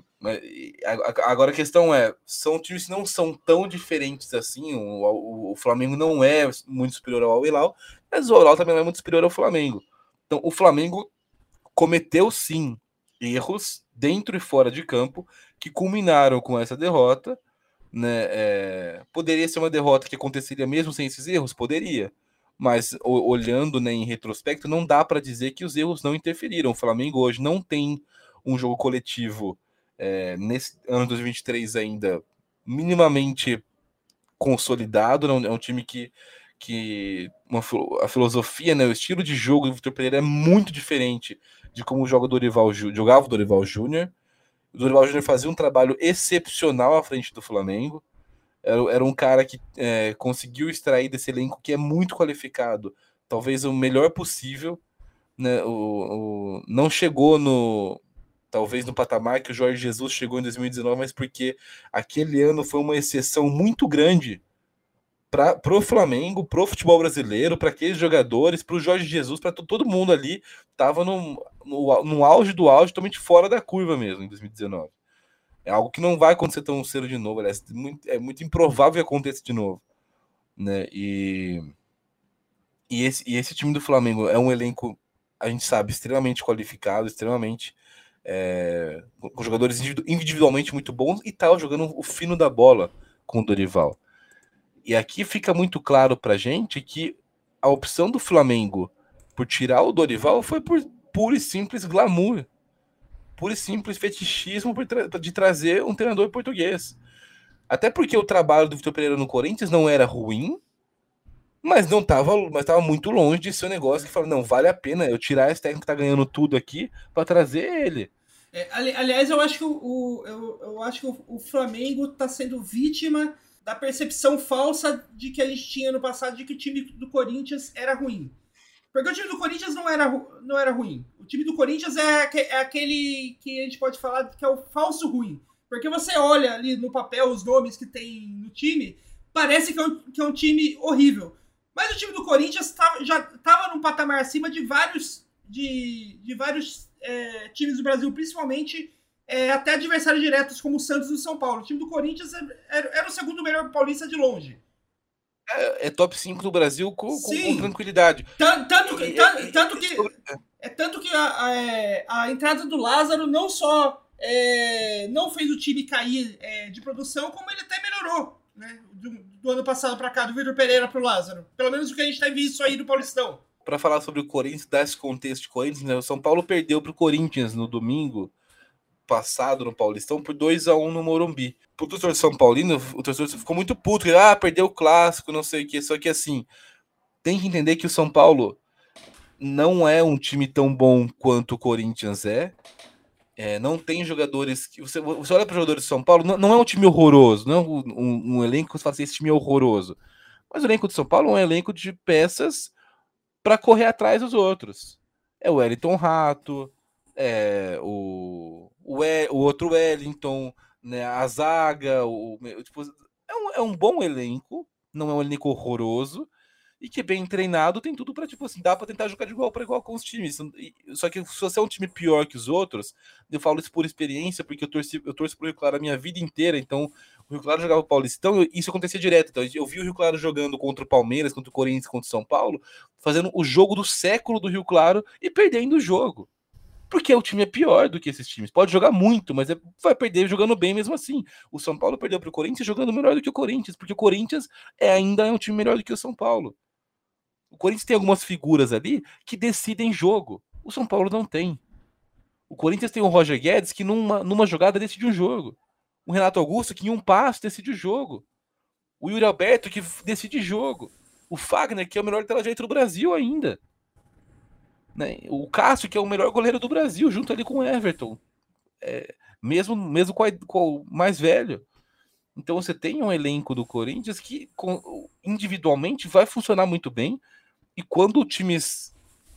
Speaker 2: agora a questão é, são times que não são tão diferentes assim. O, o, o Flamengo não é muito superior ao Al-Hilal, mas o Al-Hilal também não é muito superior ao Flamengo. Então, o Flamengo cometeu sim erros dentro e fora de campo que culminaram com essa derrota. Né? É, poderia ser uma derrota que aconteceria mesmo sem esses erros? Poderia. Mas olhando né, em retrospecto, não dá para dizer que os erros não interferiram. O Flamengo hoje não tem um jogo coletivo é, nesse ano 2023 ainda minimamente consolidado. Não, é um time que, que uma, a filosofia, né, o estilo de jogo do Vitor Pereira é muito diferente de como joga Dorival, jogava o Dorival Júnior. O Dorival Júnior fazia um trabalho excepcional à frente do Flamengo. Era, era um cara que é, conseguiu extrair desse elenco que é muito qualificado, talvez o melhor possível. Né? O, o, não chegou no, talvez no patamar que o Jorge Jesus chegou em 2019, mas porque aquele ano foi uma exceção muito grande para o Flamengo, para o futebol brasileiro, para aqueles jogadores, para o Jorge Jesus, para todo mundo ali, estava no, no, no, auge do auge, totalmente fora da curva mesmo, em 2019. É algo que não vai acontecer tão cedo de novo, aliás, é muito, é muito improvável que aconteça de novo. Né? E, e, esse, e esse time do Flamengo é um elenco, a gente sabe, extremamente qualificado, extremamente é, com jogadores individualmente muito bons e tal, jogando o fino da bola com o Dorival. E aqui fica muito claro pra gente que a opção do Flamengo por tirar o Dorival foi por puro e simples glamour, puro e simples fetichismo de trazer um treinador português. Até porque o trabalho do Vitor Pereira no Corinthians não era ruim, mas não estava mas tava muito longe de ser um negócio que fala, não, vale a pena eu tirar esse técnico que tá ganhando tudo aqui para trazer ele.
Speaker 1: É, ali, aliás, eu acho que, o, o eu, eu, acho que o, o Flamengo está sendo vítima da percepção falsa de que a gente tinha no passado de que o time do Corinthians era ruim. Porque o time do Corinthians não era, não era ruim. O time do Corinthians é, é aquele que a gente pode falar que é o falso ruim. Porque você olha ali no papel os nomes que tem no time, parece que é um, que é um time horrível. Mas o time do Corinthians tá, já estava num patamar acima de vários, de, de vários é, times do Brasil, principalmente é, até adversários diretos como o Santos e o São Paulo. O time do Corinthians era, é, é, era o segundo melhor paulista de longe.
Speaker 2: É, é top 5 do Brasil com, com, com tranquilidade.
Speaker 1: Tanto, tanto, que, tanto, tanto que, é tanto que a, a, a, entrada do Lázaro não só é, não fez o time cair é, de produção, como ele até melhorou né? Do, do ano passado para cá, do Vitor Pereira para o Lázaro. Pelo menos o que a gente tem visto aí do Paulistão.
Speaker 2: Para falar sobre o Corinthians, dar esse contexto de Corinthians, né? o São Paulo perdeu para o Corinthians no domingo passado no Paulistão por 2 a 1 no Morumbi. Pro torcedor São Paulino, o torcedor ficou muito puto, ah, perdeu o clássico, não sei o que, só que assim, tem que entender que o São Paulo não é um time tão bom quanto o Corinthians é, é, não tem jogadores que. Você, você olha para os jogadores de São Paulo, não, não, é um time horroroso, não é um, um, um elenco que você fala assim, esse time é horroroso. Mas o elenco de São Paulo é um elenco de peças para correr atrás dos outros. É o Wellington Rato, é o, o, o outro Wellington, né, a zaga, o, tipo, é, um, é um bom elenco, não é um elenco horroroso, e que é bem treinado, tem tudo para tipo assim, dá para tentar jogar de igual para igual com os times. Só que se você é um time pior que os outros, eu falo isso por experiência, porque eu torci, eu torço pro Rio Claro a minha vida inteira, então o Rio Claro jogava o Paulistão, isso acontecia direto. Então eu vi o Rio Claro jogando contra o Palmeiras, contra o Corinthians, contra o São Paulo, fazendo o jogo do século do Rio Claro e perdendo o jogo. Porque o time é pior do que esses times. Pode jogar muito, mas é, vai perder jogando bem mesmo assim. O São Paulo perdeu para o Corinthians jogando melhor do que o Corinthians, porque o Corinthians é, ainda é um time melhor do que o São Paulo. O Corinthians tem algumas figuras ali que decidem jogo. O São Paulo não tem. O Corinthians tem o Roger Guedes que numa, numa jogada decide um jogo. O Renato Augusto que em um passo decide o jogo. O Yuri Alberto que decide jogo. O Fagner que é o melhor lateral do Brasil ainda. Né? O Cássio que é o melhor goleiro do Brasil junto ali com o Everton. É, mesmo mesmo com, a, com o mais velho. Então você tem um elenco do Corinthians que individualmente vai funcionar muito bem, e quando times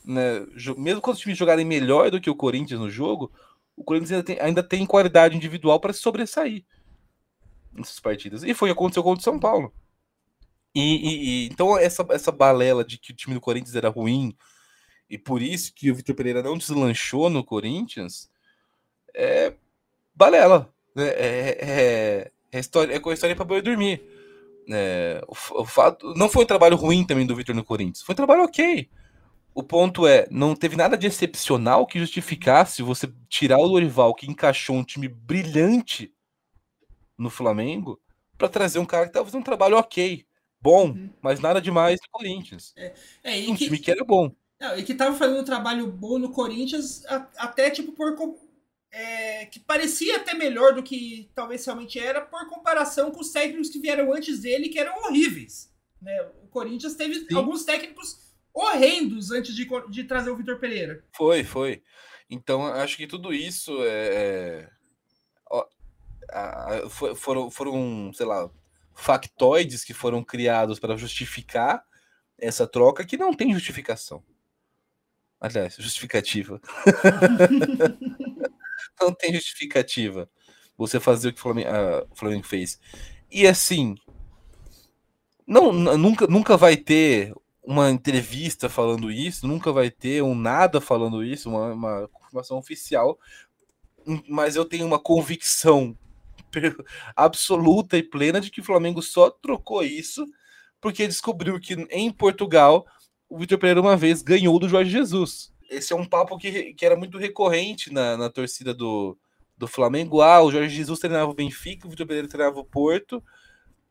Speaker 2: né, mesmo quando os times jogarem melhor do que o Corinthians no jogo, o Corinthians ainda tem, ainda tem qualidade individual para se sobressair nessas partidas. E foi o que aconteceu contra o São Paulo. E, e, e, então essa, essa balela de que o time do Corinthians era ruim e por isso que o Vitor Pereira não deslanchou no Corinthians é balela. Né? É, é, é, história, é com a história para boi dormir. É, o, o, fato não foi um trabalho ruim também do Vitor no Corinthians, foi um trabalho ok. O ponto é, não teve nada de excepcional que justificasse você tirar o Lorival, que encaixou um time brilhante no Flamengo, para trazer um cara que estava fazendo um trabalho ok bom, uhum. mas nada demais do Corinthians. É, é um que, time que era bom.
Speaker 1: Não, e que tava fazendo um trabalho bom no Corinthians, até tipo por. É, que parecia até melhor do que talvez realmente era, por comparação com os técnicos que vieram antes dele, que eram horríveis. Né? O Corinthians teve Sim. alguns técnicos horrendos antes de, de trazer o Vitor Pereira.
Speaker 2: Foi, foi. Então, acho que tudo isso é. é foram, foram, sei lá, factoides que foram criados para justificar essa troca que não tem justificação. Aliás, justificativa. não tem justificativa você fazer o que o Flamengo, o Flamengo fez. E assim, não, nunca, nunca vai ter uma entrevista falando isso, nunca vai ter um nada falando isso, uma, uma confirmação oficial, mas eu tenho uma convicção absoluta e plena de que o Flamengo só trocou isso porque descobriu que em Portugal o Vitor Pereira uma vez ganhou do Jorge Jesus. Esse é um papo que, que era muito recorrente na, na torcida do, do Flamengo. Ah, o Jorge Jesus treinava o Benfica, o Vitor Pereira treinava o Porto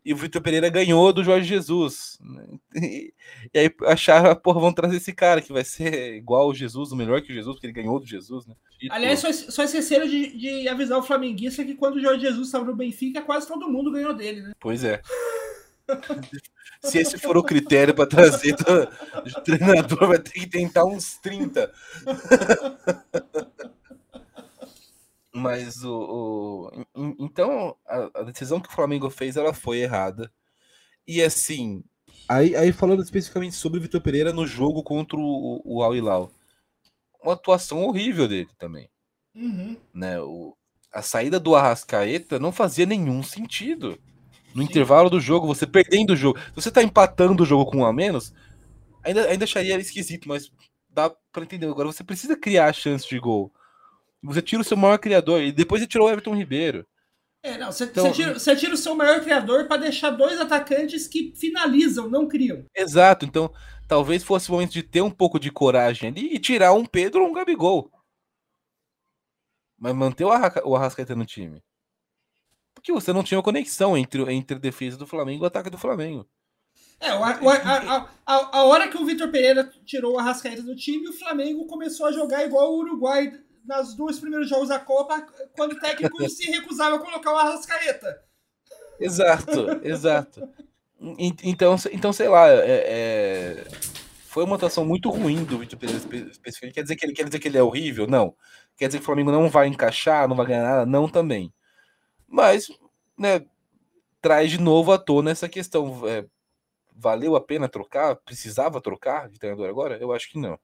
Speaker 2: e o Vitor Pereira ganhou do Jorge Jesus. E, e aí acharam, porra, vamos trazer esse cara que vai ser igual o Jesus, o melhor que o Jesus, porque ele ganhou do Jesus, né?
Speaker 1: E Aliás, só, só esqueceram de, de avisar o flamenguista que quando o Jorge Jesus estava no Benfica, quase todo mundo ganhou dele, né?
Speaker 2: Pois é. Se esse for o critério para trazer o treinador, vai ter que tentar uns 30. Mas o, o então a, a, decisão que o Flamengo fez ela foi errada. E assim, aí, aí falando especificamente sobre o Vitor Pereira no jogo contra o, o Al Hilal, uma atuação horrível dele também. Uhum. Né, o, a saída do Arrascaeta não fazia nenhum sentido. No Sim. intervalo do jogo, você perdendo o jogo, se você tá empatando o jogo com um a menos, ainda, ainda acharia esquisito, mas dá para entender. Agora você precisa criar a chance de gol. Você tira o seu maior criador e depois você tirou o Everton Ribeiro.
Speaker 1: É, não, você, então, você, tira, você tira o seu maior criador para deixar dois atacantes que finalizam, não criam.
Speaker 2: Exato, então talvez fosse o momento de ter um pouco de coragem ali e tirar um Pedro ou um Gabigol. Mas manter o, Arra o Arrascaeta no time. Porque você não tinha conexão entre, entre a defesa do Flamengo e o ataque do Flamengo.
Speaker 1: É, a, a, a, a, hora que o Vitor Pereira tirou o Arrascaeta do time, o Flamengo começou a jogar igual o Uruguai nas duas primeiros jogos da Copa, quando o técnico se recusava a colocar o Arrascaeta.
Speaker 2: Exato, exato. Então, então sei lá, é, é... foi uma atuação muito ruim do Vitor Pereira especificamente. Quer dizer que ele quer dizer que ele é horrível? Não. Quer dizer que o Flamengo não vai encaixar, não vai ganhar nada? Não também. Mas, né, traz de novo à tona essa questão. É, valeu a pena trocar? Precisava trocar de treinador agora? Eu acho que não.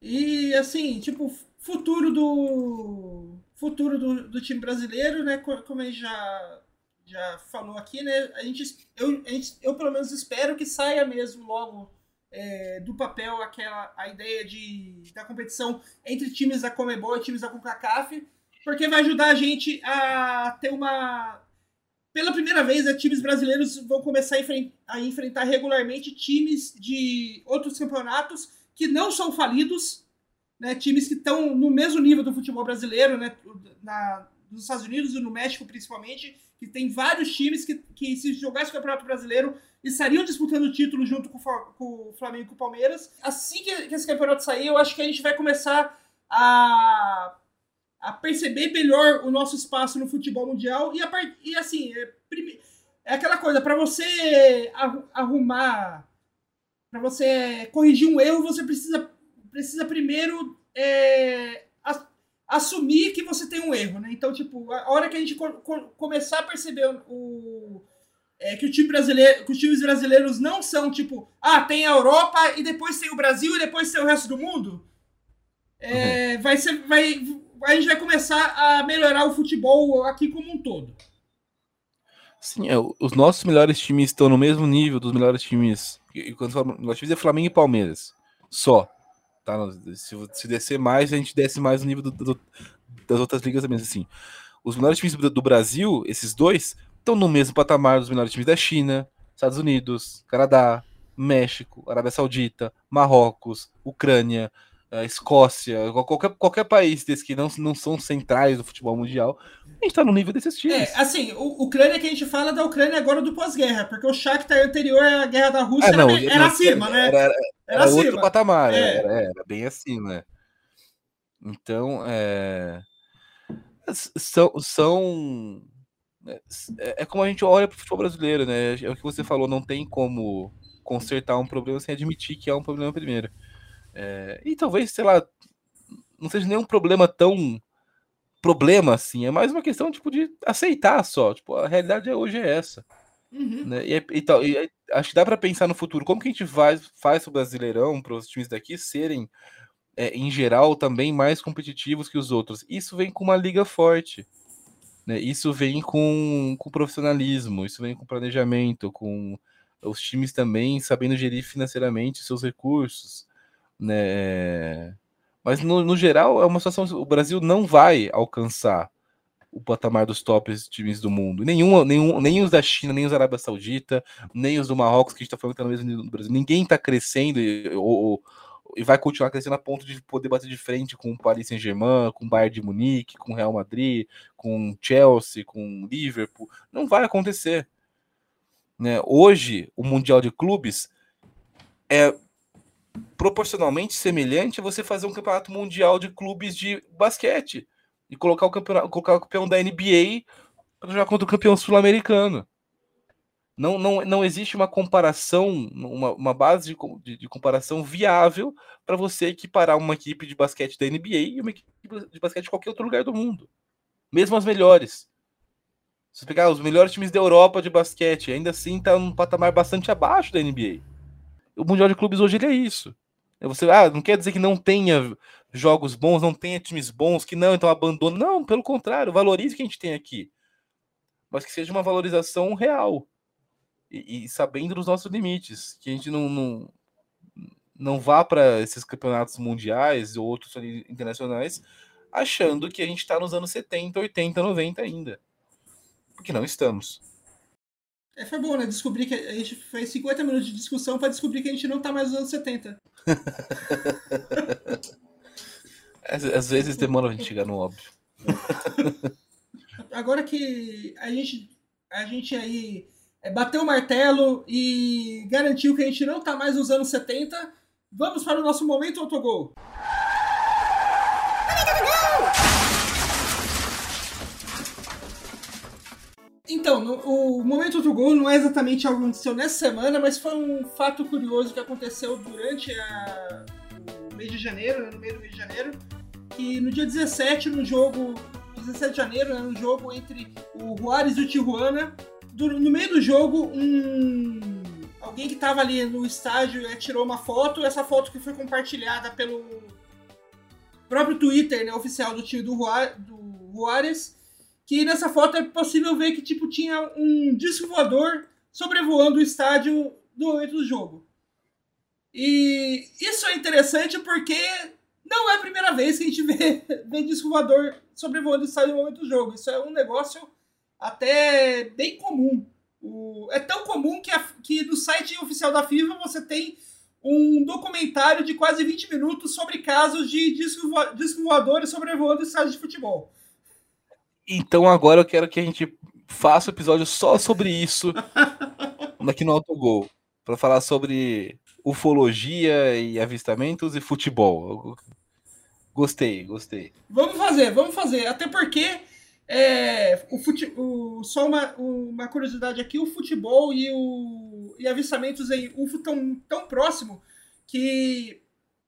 Speaker 1: E assim, tipo, futuro do futuro do, do time brasileiro, né? Como a gente já, já falou aqui, né? A gente, eu, a gente, eu pelo menos espero que saia mesmo logo é, do papel aquela a ideia de da competição entre times da Comebol e times da CONCACAF, porque vai ajudar a gente a ter uma pela primeira vez, né, times brasileiros vão começar a, enfren a enfrentar regularmente times de outros campeonatos que não são falidos, né, times que estão no mesmo nível do futebol brasileiro, né, na, nos Estados Unidos e no México principalmente, que tem vários times que, que se jogasse o Campeonato Brasileiro estariam disputando o título junto com, com o Flamengo e com o Palmeiras. Assim que, que esse campeonato sair, eu acho que a gente vai começar a, a perceber melhor o nosso espaço no futebol mundial e, a, e assim, é, é aquela coisa, para você arrumar para você corrigir um erro, você precisa, precisa primeiro é, assumir que você tem um erro, né? Então, tipo, a hora que a gente co começar a perceber o, é, que, o time brasileiro, que os times brasileiros não são, tipo, ah, tem a Europa e depois tem o Brasil e depois tem o resto do mundo, é, vai ser, vai, a gente vai começar a melhorar o futebol aqui como um todo.
Speaker 2: Sim, é, os nossos melhores times estão no mesmo nível dos melhores times. E quando melhores times é Flamengo e Palmeiras. Só. Tá? Se, se descer mais, a gente desce mais no nível do, do, das outras ligas também. Assim, os melhores times do, do Brasil, esses dois, estão no mesmo patamar dos melhores times da China, Estados Unidos, Canadá, México, Arábia Saudita, Marrocos, Ucrânia, a Escócia, qualquer, qualquer país desses que não, não são centrais do futebol mundial, a gente tá no nível desses times.
Speaker 1: É, assim, o Ucrânia que a gente fala da Ucrânia agora do pós-guerra, porque o Shakhtar anterior à guerra da Rússia
Speaker 2: ah, não,
Speaker 1: era, era, acima,
Speaker 2: né?
Speaker 1: Era,
Speaker 2: era, era acima. outro patamar, é. era, era, bem acima. Né? Então, é... são, são é, é como a gente olha para o futebol brasileiro, né? É o que você falou, não tem como consertar um problema sem admitir que é um problema primeiro. É, e talvez, sei lá, não seja nenhum problema tão problema assim, é mais uma questão tipo de aceitar só, tipo, a realidade hoje é essa. Uhum. Né? E, e, tal, e, acho que dá para pensar no futuro, como que a gente faz, faz o Brasileirão para os times daqui serem, é, em geral, também mais competitivos que os outros. Isso vem com uma liga forte. Né? Isso vem com, com profissionalismo, isso vem com planejamento, com os times também sabendo gerir financeiramente seus recursos, né? Mas no, no geral é uma situação o Brasil não vai alcançar o patamar dos tops times do mundo. Nenhum, nenhum, nem os da China, nem os da Arábia Saudita, nem os do Marrocos, que a gente está falando que tá no mesmo nível do Brasil. Ninguém está crescendo e, ou, e vai continuar crescendo a ponto de poder bater de frente com o Paris Saint-Germain, com o Bayern de Munique, com o Real Madrid, com o Chelsea, com o Liverpool. Não vai acontecer. Né? Hoje, o Mundial de Clubes é proporcionalmente semelhante a você fazer um campeonato mundial de clubes de basquete e colocar o colocar o campeão da NBA para jogar contra o campeão sul-americano. Não, não, não existe uma comparação, uma, uma base de, de, de comparação viável para você equiparar uma equipe de basquete da NBA e uma equipe de basquete de qualquer outro lugar do mundo. Mesmo as melhores. Se você pegar os melhores times da Europa de basquete, ainda assim está num patamar bastante abaixo da NBA. O Mundial de Clubes hoje ele é isso. É você, ah, não quer dizer que não tenha jogos bons, não tenha times bons, que não, então abandona. Não, pelo contrário, valorize o que a gente tem aqui. Mas que seja uma valorização real e, e sabendo dos nossos limites, que a gente não, não, não vá para esses campeonatos mundiais ou outros internacionais achando que a gente está nos anos 70, 80, 90 ainda. Porque não estamos.
Speaker 1: É, foi bom, né? Descobrir que a gente fez 50 minutos de discussão para descobrir que a gente não está mais nos anos 70.
Speaker 2: às, às, vezes demora a gente chegar no óbvio.
Speaker 1: Agora que a gente, a gente aí é, bateu o martelo e garantiu que a gente não está mais nos anos 70. Vamos para o nosso momento autogol. Então, no, o momento autogol não é exatamente algo que aconteceu nessa semana, mas foi um fato curioso que aconteceu durante a, o mês de janeiro, né, no meio do mês de janeiro, que no dia 17, no jogo 17 de janeiro, né, no jogo entre o Juárez e o Tijuana, no meio do jogo, um alguém que estava ali no estádio é, tirou uma foto. Essa foto que foi compartilhada pelo próprio Twitter né, oficial do time do, Juárez. Que nessa foto é possível ver que tipo tinha um disco voador sobrevoando o estádio momento do jogo. E isso é interessante porque não é a primeira vez que a gente vê, vê disco voador sobrevoando o estádio no momento do jogo. Isso é um negócio até bem comum. O, é tão comum que, a, que no site oficial da FIFA você tem um documentário de quase 20 minutos sobre casos de disco, disco voadores sobrevoando estádios de futebol.
Speaker 2: Então agora eu quero que a gente faça um episódio só sobre isso aqui no Autogol. Para falar sobre ufologia e avistamentos e futebol. Gostei, gostei.
Speaker 1: Vamos fazer, vamos fazer. Até porque é, o fute, o, só uma, uma curiosidade aqui, o futebol e, o, e avistamentos em UFO estão tão próximo que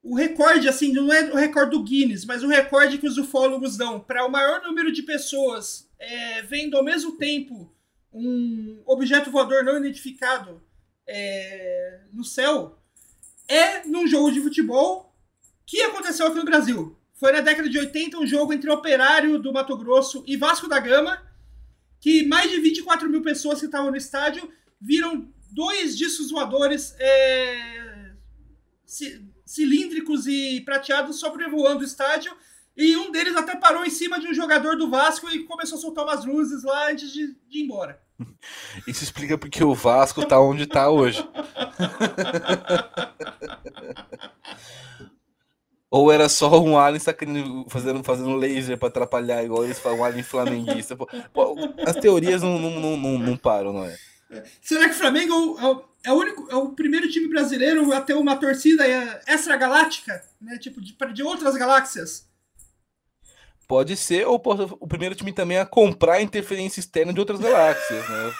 Speaker 1: o recorde, assim, não é o recorde do Guinness, mas o recorde que os ufólogos dão para o maior número de pessoas é, vendo ao mesmo tempo um objeto voador não identificado é, no céu é num jogo de futebol que aconteceu aqui no Brasil. foi na década de 80 um jogo entre Operário do Mato Grosso e Vasco da Gama, que mais de 24 mil pessoas que estavam no estádio viram dois discos voadores é, cilíndricos e prateados sobrevoando o estádio. E um deles até parou em cima de um jogador do Vasco e começou a soltar umas luzes lá antes de, de ir embora.
Speaker 2: Isso explica porque o Vasco tá onde tá hoje. Ou era só um alien fazendo, fazendo laser para atrapalhar, igual eles falam, um alien flamenguista. Pô, as teorias não, não, não, não, param, não é?
Speaker 1: Será que o Flamengo é o, é o, único, é o primeiro time brasileiro a ter uma torcida extra-galáctica, né? Tipo, de, de outras galáxias?
Speaker 2: Pode ser, ou pode, o primeiro time também a comprar interferência externa de outras galáxias, né?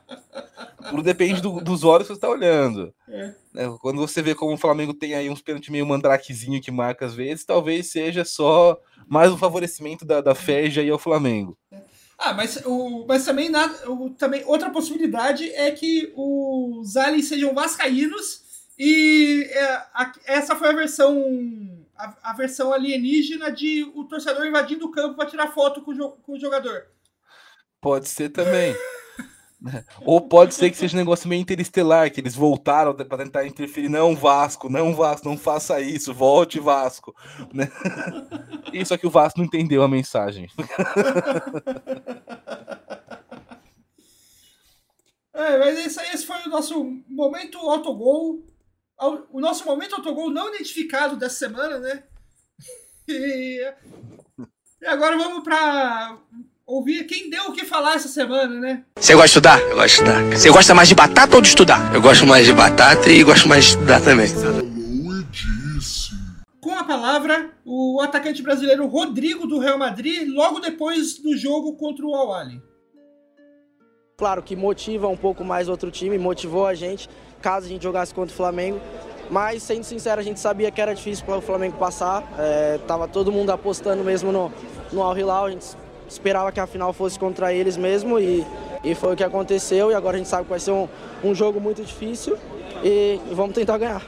Speaker 2: Tudo depende do, dos olhos que você está olhando. É. Né, quando você vê como o Flamengo tem aí uns pênalti meio mandrakezinho que marca às vezes, talvez seja só mais um favorecimento da, da Ferja ao Flamengo.
Speaker 1: Ah, mas, o, mas também, nada, o, também outra possibilidade é que os aliens sejam vascaínos e é, a, essa foi a versão a, a, versão alienígena de o torcedor invadindo o campo para tirar foto com o, com o jogador.
Speaker 2: Pode ser também. Ou pode ser que seja um negócio meio interestelar, que eles voltaram para tentar interferir. Não, Vasco, não, Vasco, não faça isso, volte, Vasco. Né? Isso aqui o Vasco não entendeu a mensagem.
Speaker 1: É, mas esse, esse foi o nosso momento autogol o nosso momento autogol não identificado dessa semana, né? E, e agora vamos para ouvir quem deu o que falar essa semana, né?
Speaker 4: Você gosta de estudar? Eu gosto de estudar. Você gosta mais de batata ou de estudar? Eu gosto mais de batata e gosto mais de estudar também.
Speaker 1: Com a palavra, o atacante brasileiro Rodrigo do Real Madrid, logo depois do jogo contra o Al-Ali.
Speaker 5: Claro que motiva um pouco mais outro time, motivou a gente caso a gente jogasse contra o Flamengo. Mas, sendo sincero, a gente sabia que era difícil para o Flamengo passar. É, tava todo mundo apostando mesmo no, no Al Hilal. A gente esperava que a final fosse contra eles mesmo e, e foi o que aconteceu. E agora a gente sabe que vai ser um, um jogo muito difícil e, vamos tentar ganhar.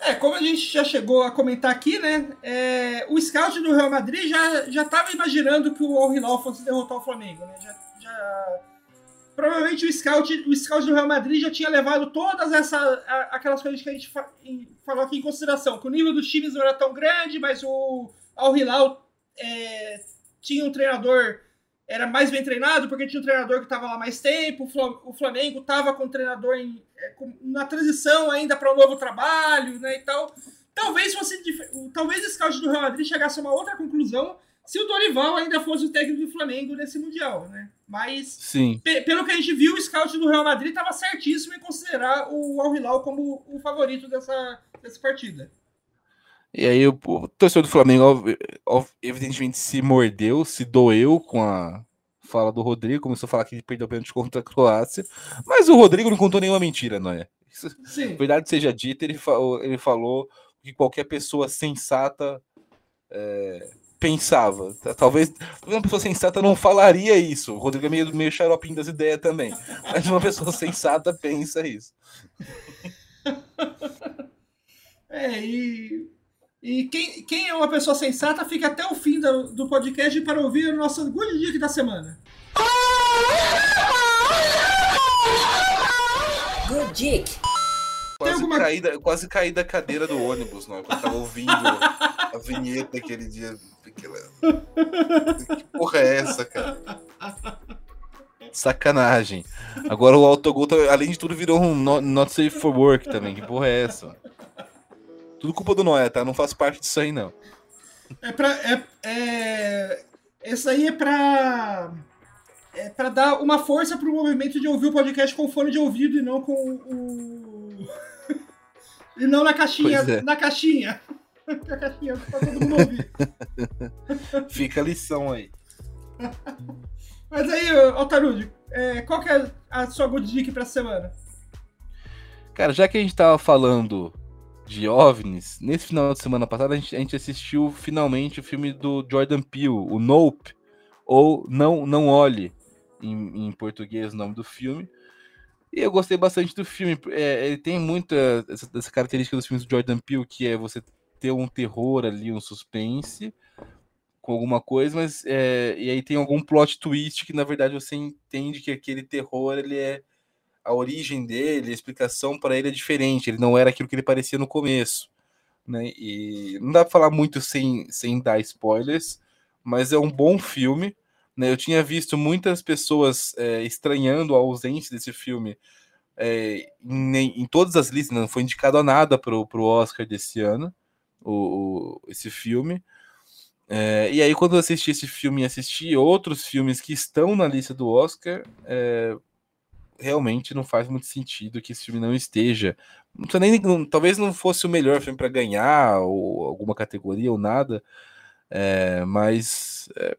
Speaker 1: É, como a gente já chegou a comentar aqui, né? É, o scout do Real Madrid já estava imaginando que o Al Hilal fosse derrotar o Flamengo, né? Já, já provavelmente o scout, o scout do Real Madrid já tinha levado todas essa, aquelas coisas que a gente falou aqui em consideração, que o nível dos times não era tão grande, mas o Al Hilal é, tinha um treinador era mais bem treinado porque tinha um treinador que estava lá mais tempo, o Flamengo estava com o treinador em, é, na transição ainda para um novo trabalho, né, e tal. Talvez fosse talvez o scout do Real Madrid chegasse a uma outra conclusão se o Dorival ainda fosse o técnico do Flamengo nesse Mundial, né? Mas,
Speaker 2: Sim.
Speaker 1: pelo que a gente viu, o scout do Real Madrid estava certíssimo em considerar o Al Hilal como o favorito dessa, dessa partida.
Speaker 2: E aí o, o torcedor do Flamengo evidentemente se mordeu, se doeu com a fala do Rodrigo, começou a falar que ele perdeu o pênalti contra a Croácia, mas o Rodrigo não contou nenhuma mentira, não é? Sim. Verdade seja dita, ele falou, ele falou que qualquer pessoa sensata é, pensava. Talvez uma pessoa sensata não falaria isso. O Rodrigo é meio, meio xaropinho das ideias também. Mas uma pessoa sensata pensa isso.
Speaker 1: É, e, e quem, quem é uma pessoa sensata fica até o fim do, do podcast para ouvir o nosso Good Dica da semana.
Speaker 2: Good Dick. Quase, alguma... caí quase caí da cadeira do ônibus, não, quando tava ouvindo a vinheta aquele dia. Que porra é essa, cara? Sacanagem. Agora o autogol, tá, além de tudo, virou um not, not safe for work também. Que porra é essa? Tudo culpa do Noé, tá? Não faço parte disso aí, não.
Speaker 1: É pra. É, é... Esse aí é pra. É pra dar uma força pro movimento de ouvir o podcast com fone de ouvido e não com o. e não na caixinha. É. Na caixinha. na caixinha pra todo mundo ouvir.
Speaker 2: Fica a lição aí.
Speaker 1: Mas aí, Altarude, é, qual que é a sua good dica pra semana?
Speaker 2: Cara, já que a gente tava falando de OVNIs, nesse final de semana passada a gente, a gente assistiu finalmente o filme do Jordan Peele, o Nope, ou Não Não Olhe, em, em português o nome do filme. E eu gostei bastante do filme. É, ele tem muita essa, essa, característica dos filmes do Jordan Peele, que é você ter um terror ali, um suspense com alguma coisa, mas é, e aí tem algum plot twist que na verdade você entende que aquele terror ele é a origem dele, a explicação para ele é diferente. Ele não era aquilo que ele parecia no começo, né? E não dá para falar muito sem, sem dar spoilers, mas é um bom filme. Né? Eu tinha visto muitas pessoas é, estranhando a ausência desse filme é, em, em, todas as listas, não foi indicado a nada para o Oscar desse ano, o, o esse filme. É, e aí, quando eu assisti esse filme e assisti outros filmes que estão na lista do Oscar, é, realmente não faz muito sentido que esse filme não esteja. Não nem, não, talvez não fosse o melhor filme para ganhar, ou alguma categoria ou nada, é, mas é,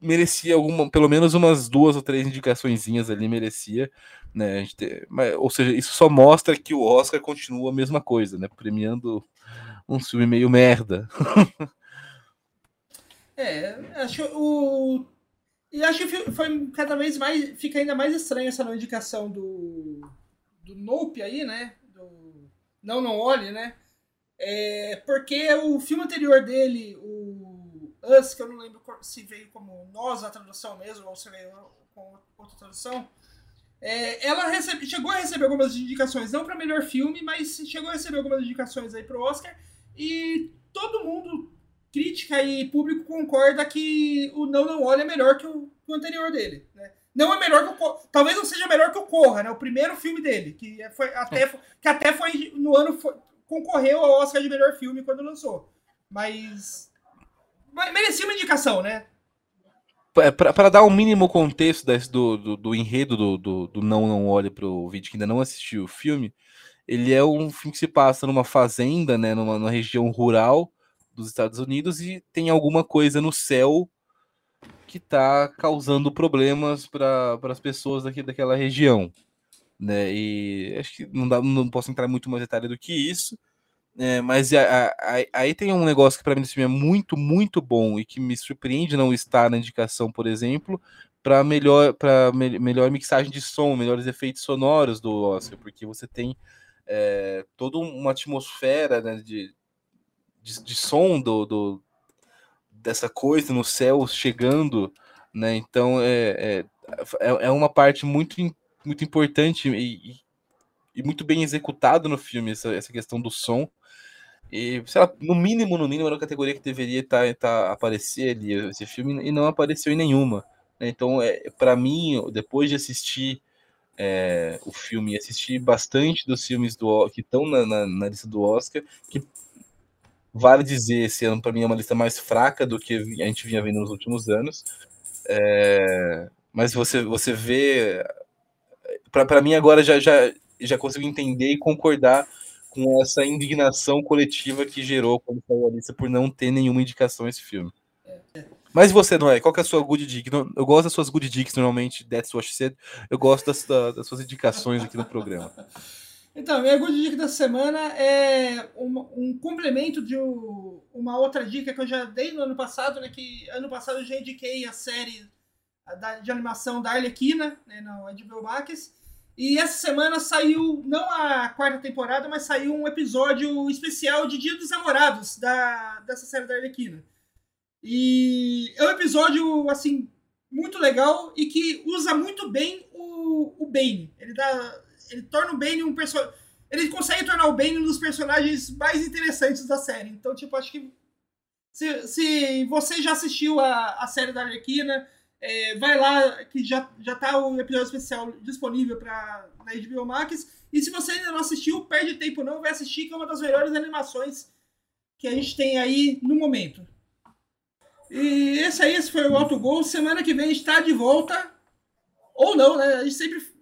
Speaker 2: merecia alguma, pelo menos umas duas ou três indicaçõezinhas ali, merecia, né? Ter, mas, ou seja, isso só mostra que o Oscar continua a mesma coisa, né? Premiando um filme meio merda.
Speaker 1: é, acho o e acho que foi cada vez mais fica ainda mais estranha essa indicação do do Nope aí, né? Do Não Não Olhe, né? É, porque o filme anterior dele, o Us, que eu não lembro se veio como Nós a tradução mesmo, ou se veio com outra tradução. É, ela recebe, chegou a receber algumas indicações, não para melhor filme, mas chegou a receber algumas indicações aí pro Oscar. E todo mundo, crítica e público, concorda que o Não Não Olha é melhor que o, o anterior dele. Né? Não é melhor que o Talvez não seja melhor que o Corra, né? O primeiro filme dele, que foi até, que até foi no ano foi, concorreu ao Oscar de melhor filme quando lançou. Mas merecia uma indicação, né?
Speaker 2: É, Para dar um mínimo contexto desse, do, do, do, enredo do, do, do Não Não Olhe para o vídeo que ainda não assistiu o filme, ele é um filme que se passa numa fazenda, né, numa, numa região rural dos Estados Unidos e tem alguma coisa no céu que está causando problemas para as pessoas daqui, daquela região. Né? E acho que não, dá, não posso entrar muito mais detalhe do que isso, é, mas a, a, aí tem um negócio que para mim filme é muito, muito bom e que me surpreende não estar na indicação, por exemplo, para melhor, me, melhor mixagem de som, melhores efeitos sonoros do Oscar, porque você tem é, toda uma atmosfera né, de, de, de, som do, do, dessa coisa no céu chegando, né? Então é, é, é uma parte muito, muito importante e, e muito bem executado no filme essa, essa questão do som e, sei lá, no mínimo, no mínimo, era uma categoria que deveria estar tá, tá, aparecer ali, esse filme, e não apareceu em nenhuma. Né? Então, é, para mim, depois de assistir é, o filme e assistir bastante dos filmes do, que estão na, na, na, lista do Oscar, que vale dizer, esse ano para mim é uma lista mais fraca do que a gente vinha vendo nos últimos anos. É, mas você, você vê. Para mim, agora já, já, já consigo entender e concordar com essa indignação coletiva que gerou quando saiu a lista por não ter nenhuma indicação esse filme. Mas você, Noé, qual que é a sua good dick? Eu gosto das suas good dicks, normalmente, That's What She Said. Eu gosto das, das suas indicações aqui no programa.
Speaker 1: Então, minha good dica da semana é um, um complemento de uma outra dica que eu já dei no ano passado, né? Que ano passado eu já indiquei a série de animação da Arlequina, né, no HBO. E essa semana saiu, não a quarta temporada, mas saiu um episódio especial de Dia dos Namorados da, dessa série da Arlequina. E é um episódio, assim, muito legal e que usa muito bem o, o Bane. Ele dá. Ele torna o Bane um personagem. Ele consegue tornar o Bane um dos personagens mais interessantes da série. Então, tipo, acho que. Se, se você já assistiu a, a série da Arlequina, é, vai lá, que já, já tá o episódio especial disponível pra, na HBO Max. E se você ainda não assistiu, perde tempo não, vai assistir, que é uma das melhores animações que a gente tem aí no momento. E esse aí esse foi o Autogol. Semana que vem está de volta. Ou não, né? A gente sempre.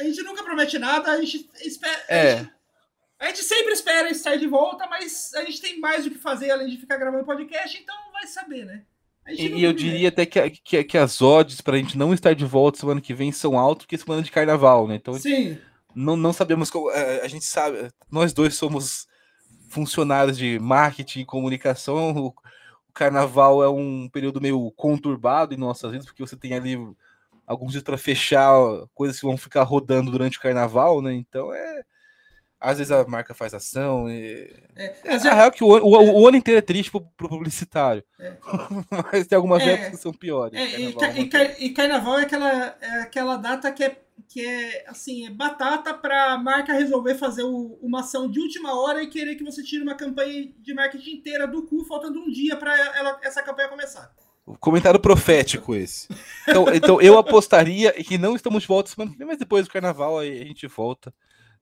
Speaker 1: A gente nunca promete nada, a gente espera. É. A gente, a gente sempre espera estar de volta, mas a gente tem mais o que fazer além de ficar gravando podcast, então vai saber, né?
Speaker 2: E, eu diria até que, que, que as odds para a gente não estar de volta semana que vem são altas que semana de carnaval, né? Então,
Speaker 1: Sim.
Speaker 2: Não, não sabemos como. É, a gente sabe, nós dois somos funcionários de marketing e comunicação. O, o carnaval é um período meio conturbado em nossas vidas, porque você tem ali alguns dias para fechar coisas que vão ficar rodando durante o carnaval, né? Então é. Às vezes a marca faz ação. E...
Speaker 1: É,
Speaker 2: É, a
Speaker 1: é-
Speaker 2: real que o, o, o ano inteiro é triste pro, pro publicitário.
Speaker 1: É.
Speaker 2: Mas tem algumas
Speaker 1: É.
Speaker 2: épocas que são piores.
Speaker 1: É, e, ca-
Speaker 2: é
Speaker 1: e ca- e carnaval é aquela, é aquela data que é, que é assim, é batata para a marca resolver fazer o- uma ação de última hora e querer que você tire uma campanha de marketing inteira do cu, faltando um dia para essa campanha começar.
Speaker 2: Comentário profético esse. Então, então eu apostaria que não estamos de volta semana mas depois do carnaval aí a gente volta.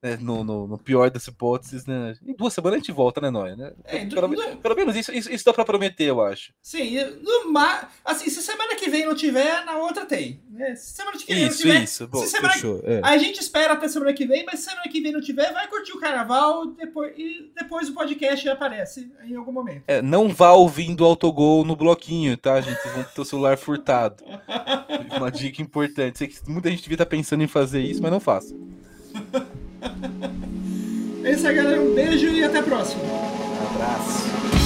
Speaker 2: Né, no, no- no pior das hipóteses, né? Em duas semanas a gente volta, né, Noia? Né?
Speaker 1: É,
Speaker 2: pelo, pelo menos isso, isso, isso dá pra prometer, eu acho.
Speaker 1: Sim, no ma... assim, se semana que vem não tiver, na outra tem. né? Se semana que vem não
Speaker 2: Isso,
Speaker 1: tiver,
Speaker 2: isso. Bom,
Speaker 1: se semana-
Speaker 2: fechou. é.
Speaker 1: A gente espera até semana que vem, mas se semana que vem não tiver, vai curtir o carnaval depois, e depois o podcast aparece em algum momento.
Speaker 2: É, não vá ouvindo autogol no bloquinho, tá, gente? Vocês vão ter o celular furtado. Uma dica importante. Sei que muita gente devia estar pensando em fazer isso, mas não faça.
Speaker 1: É isso aí, galera. Um beijo e até a próxima.
Speaker 2: Um abraço.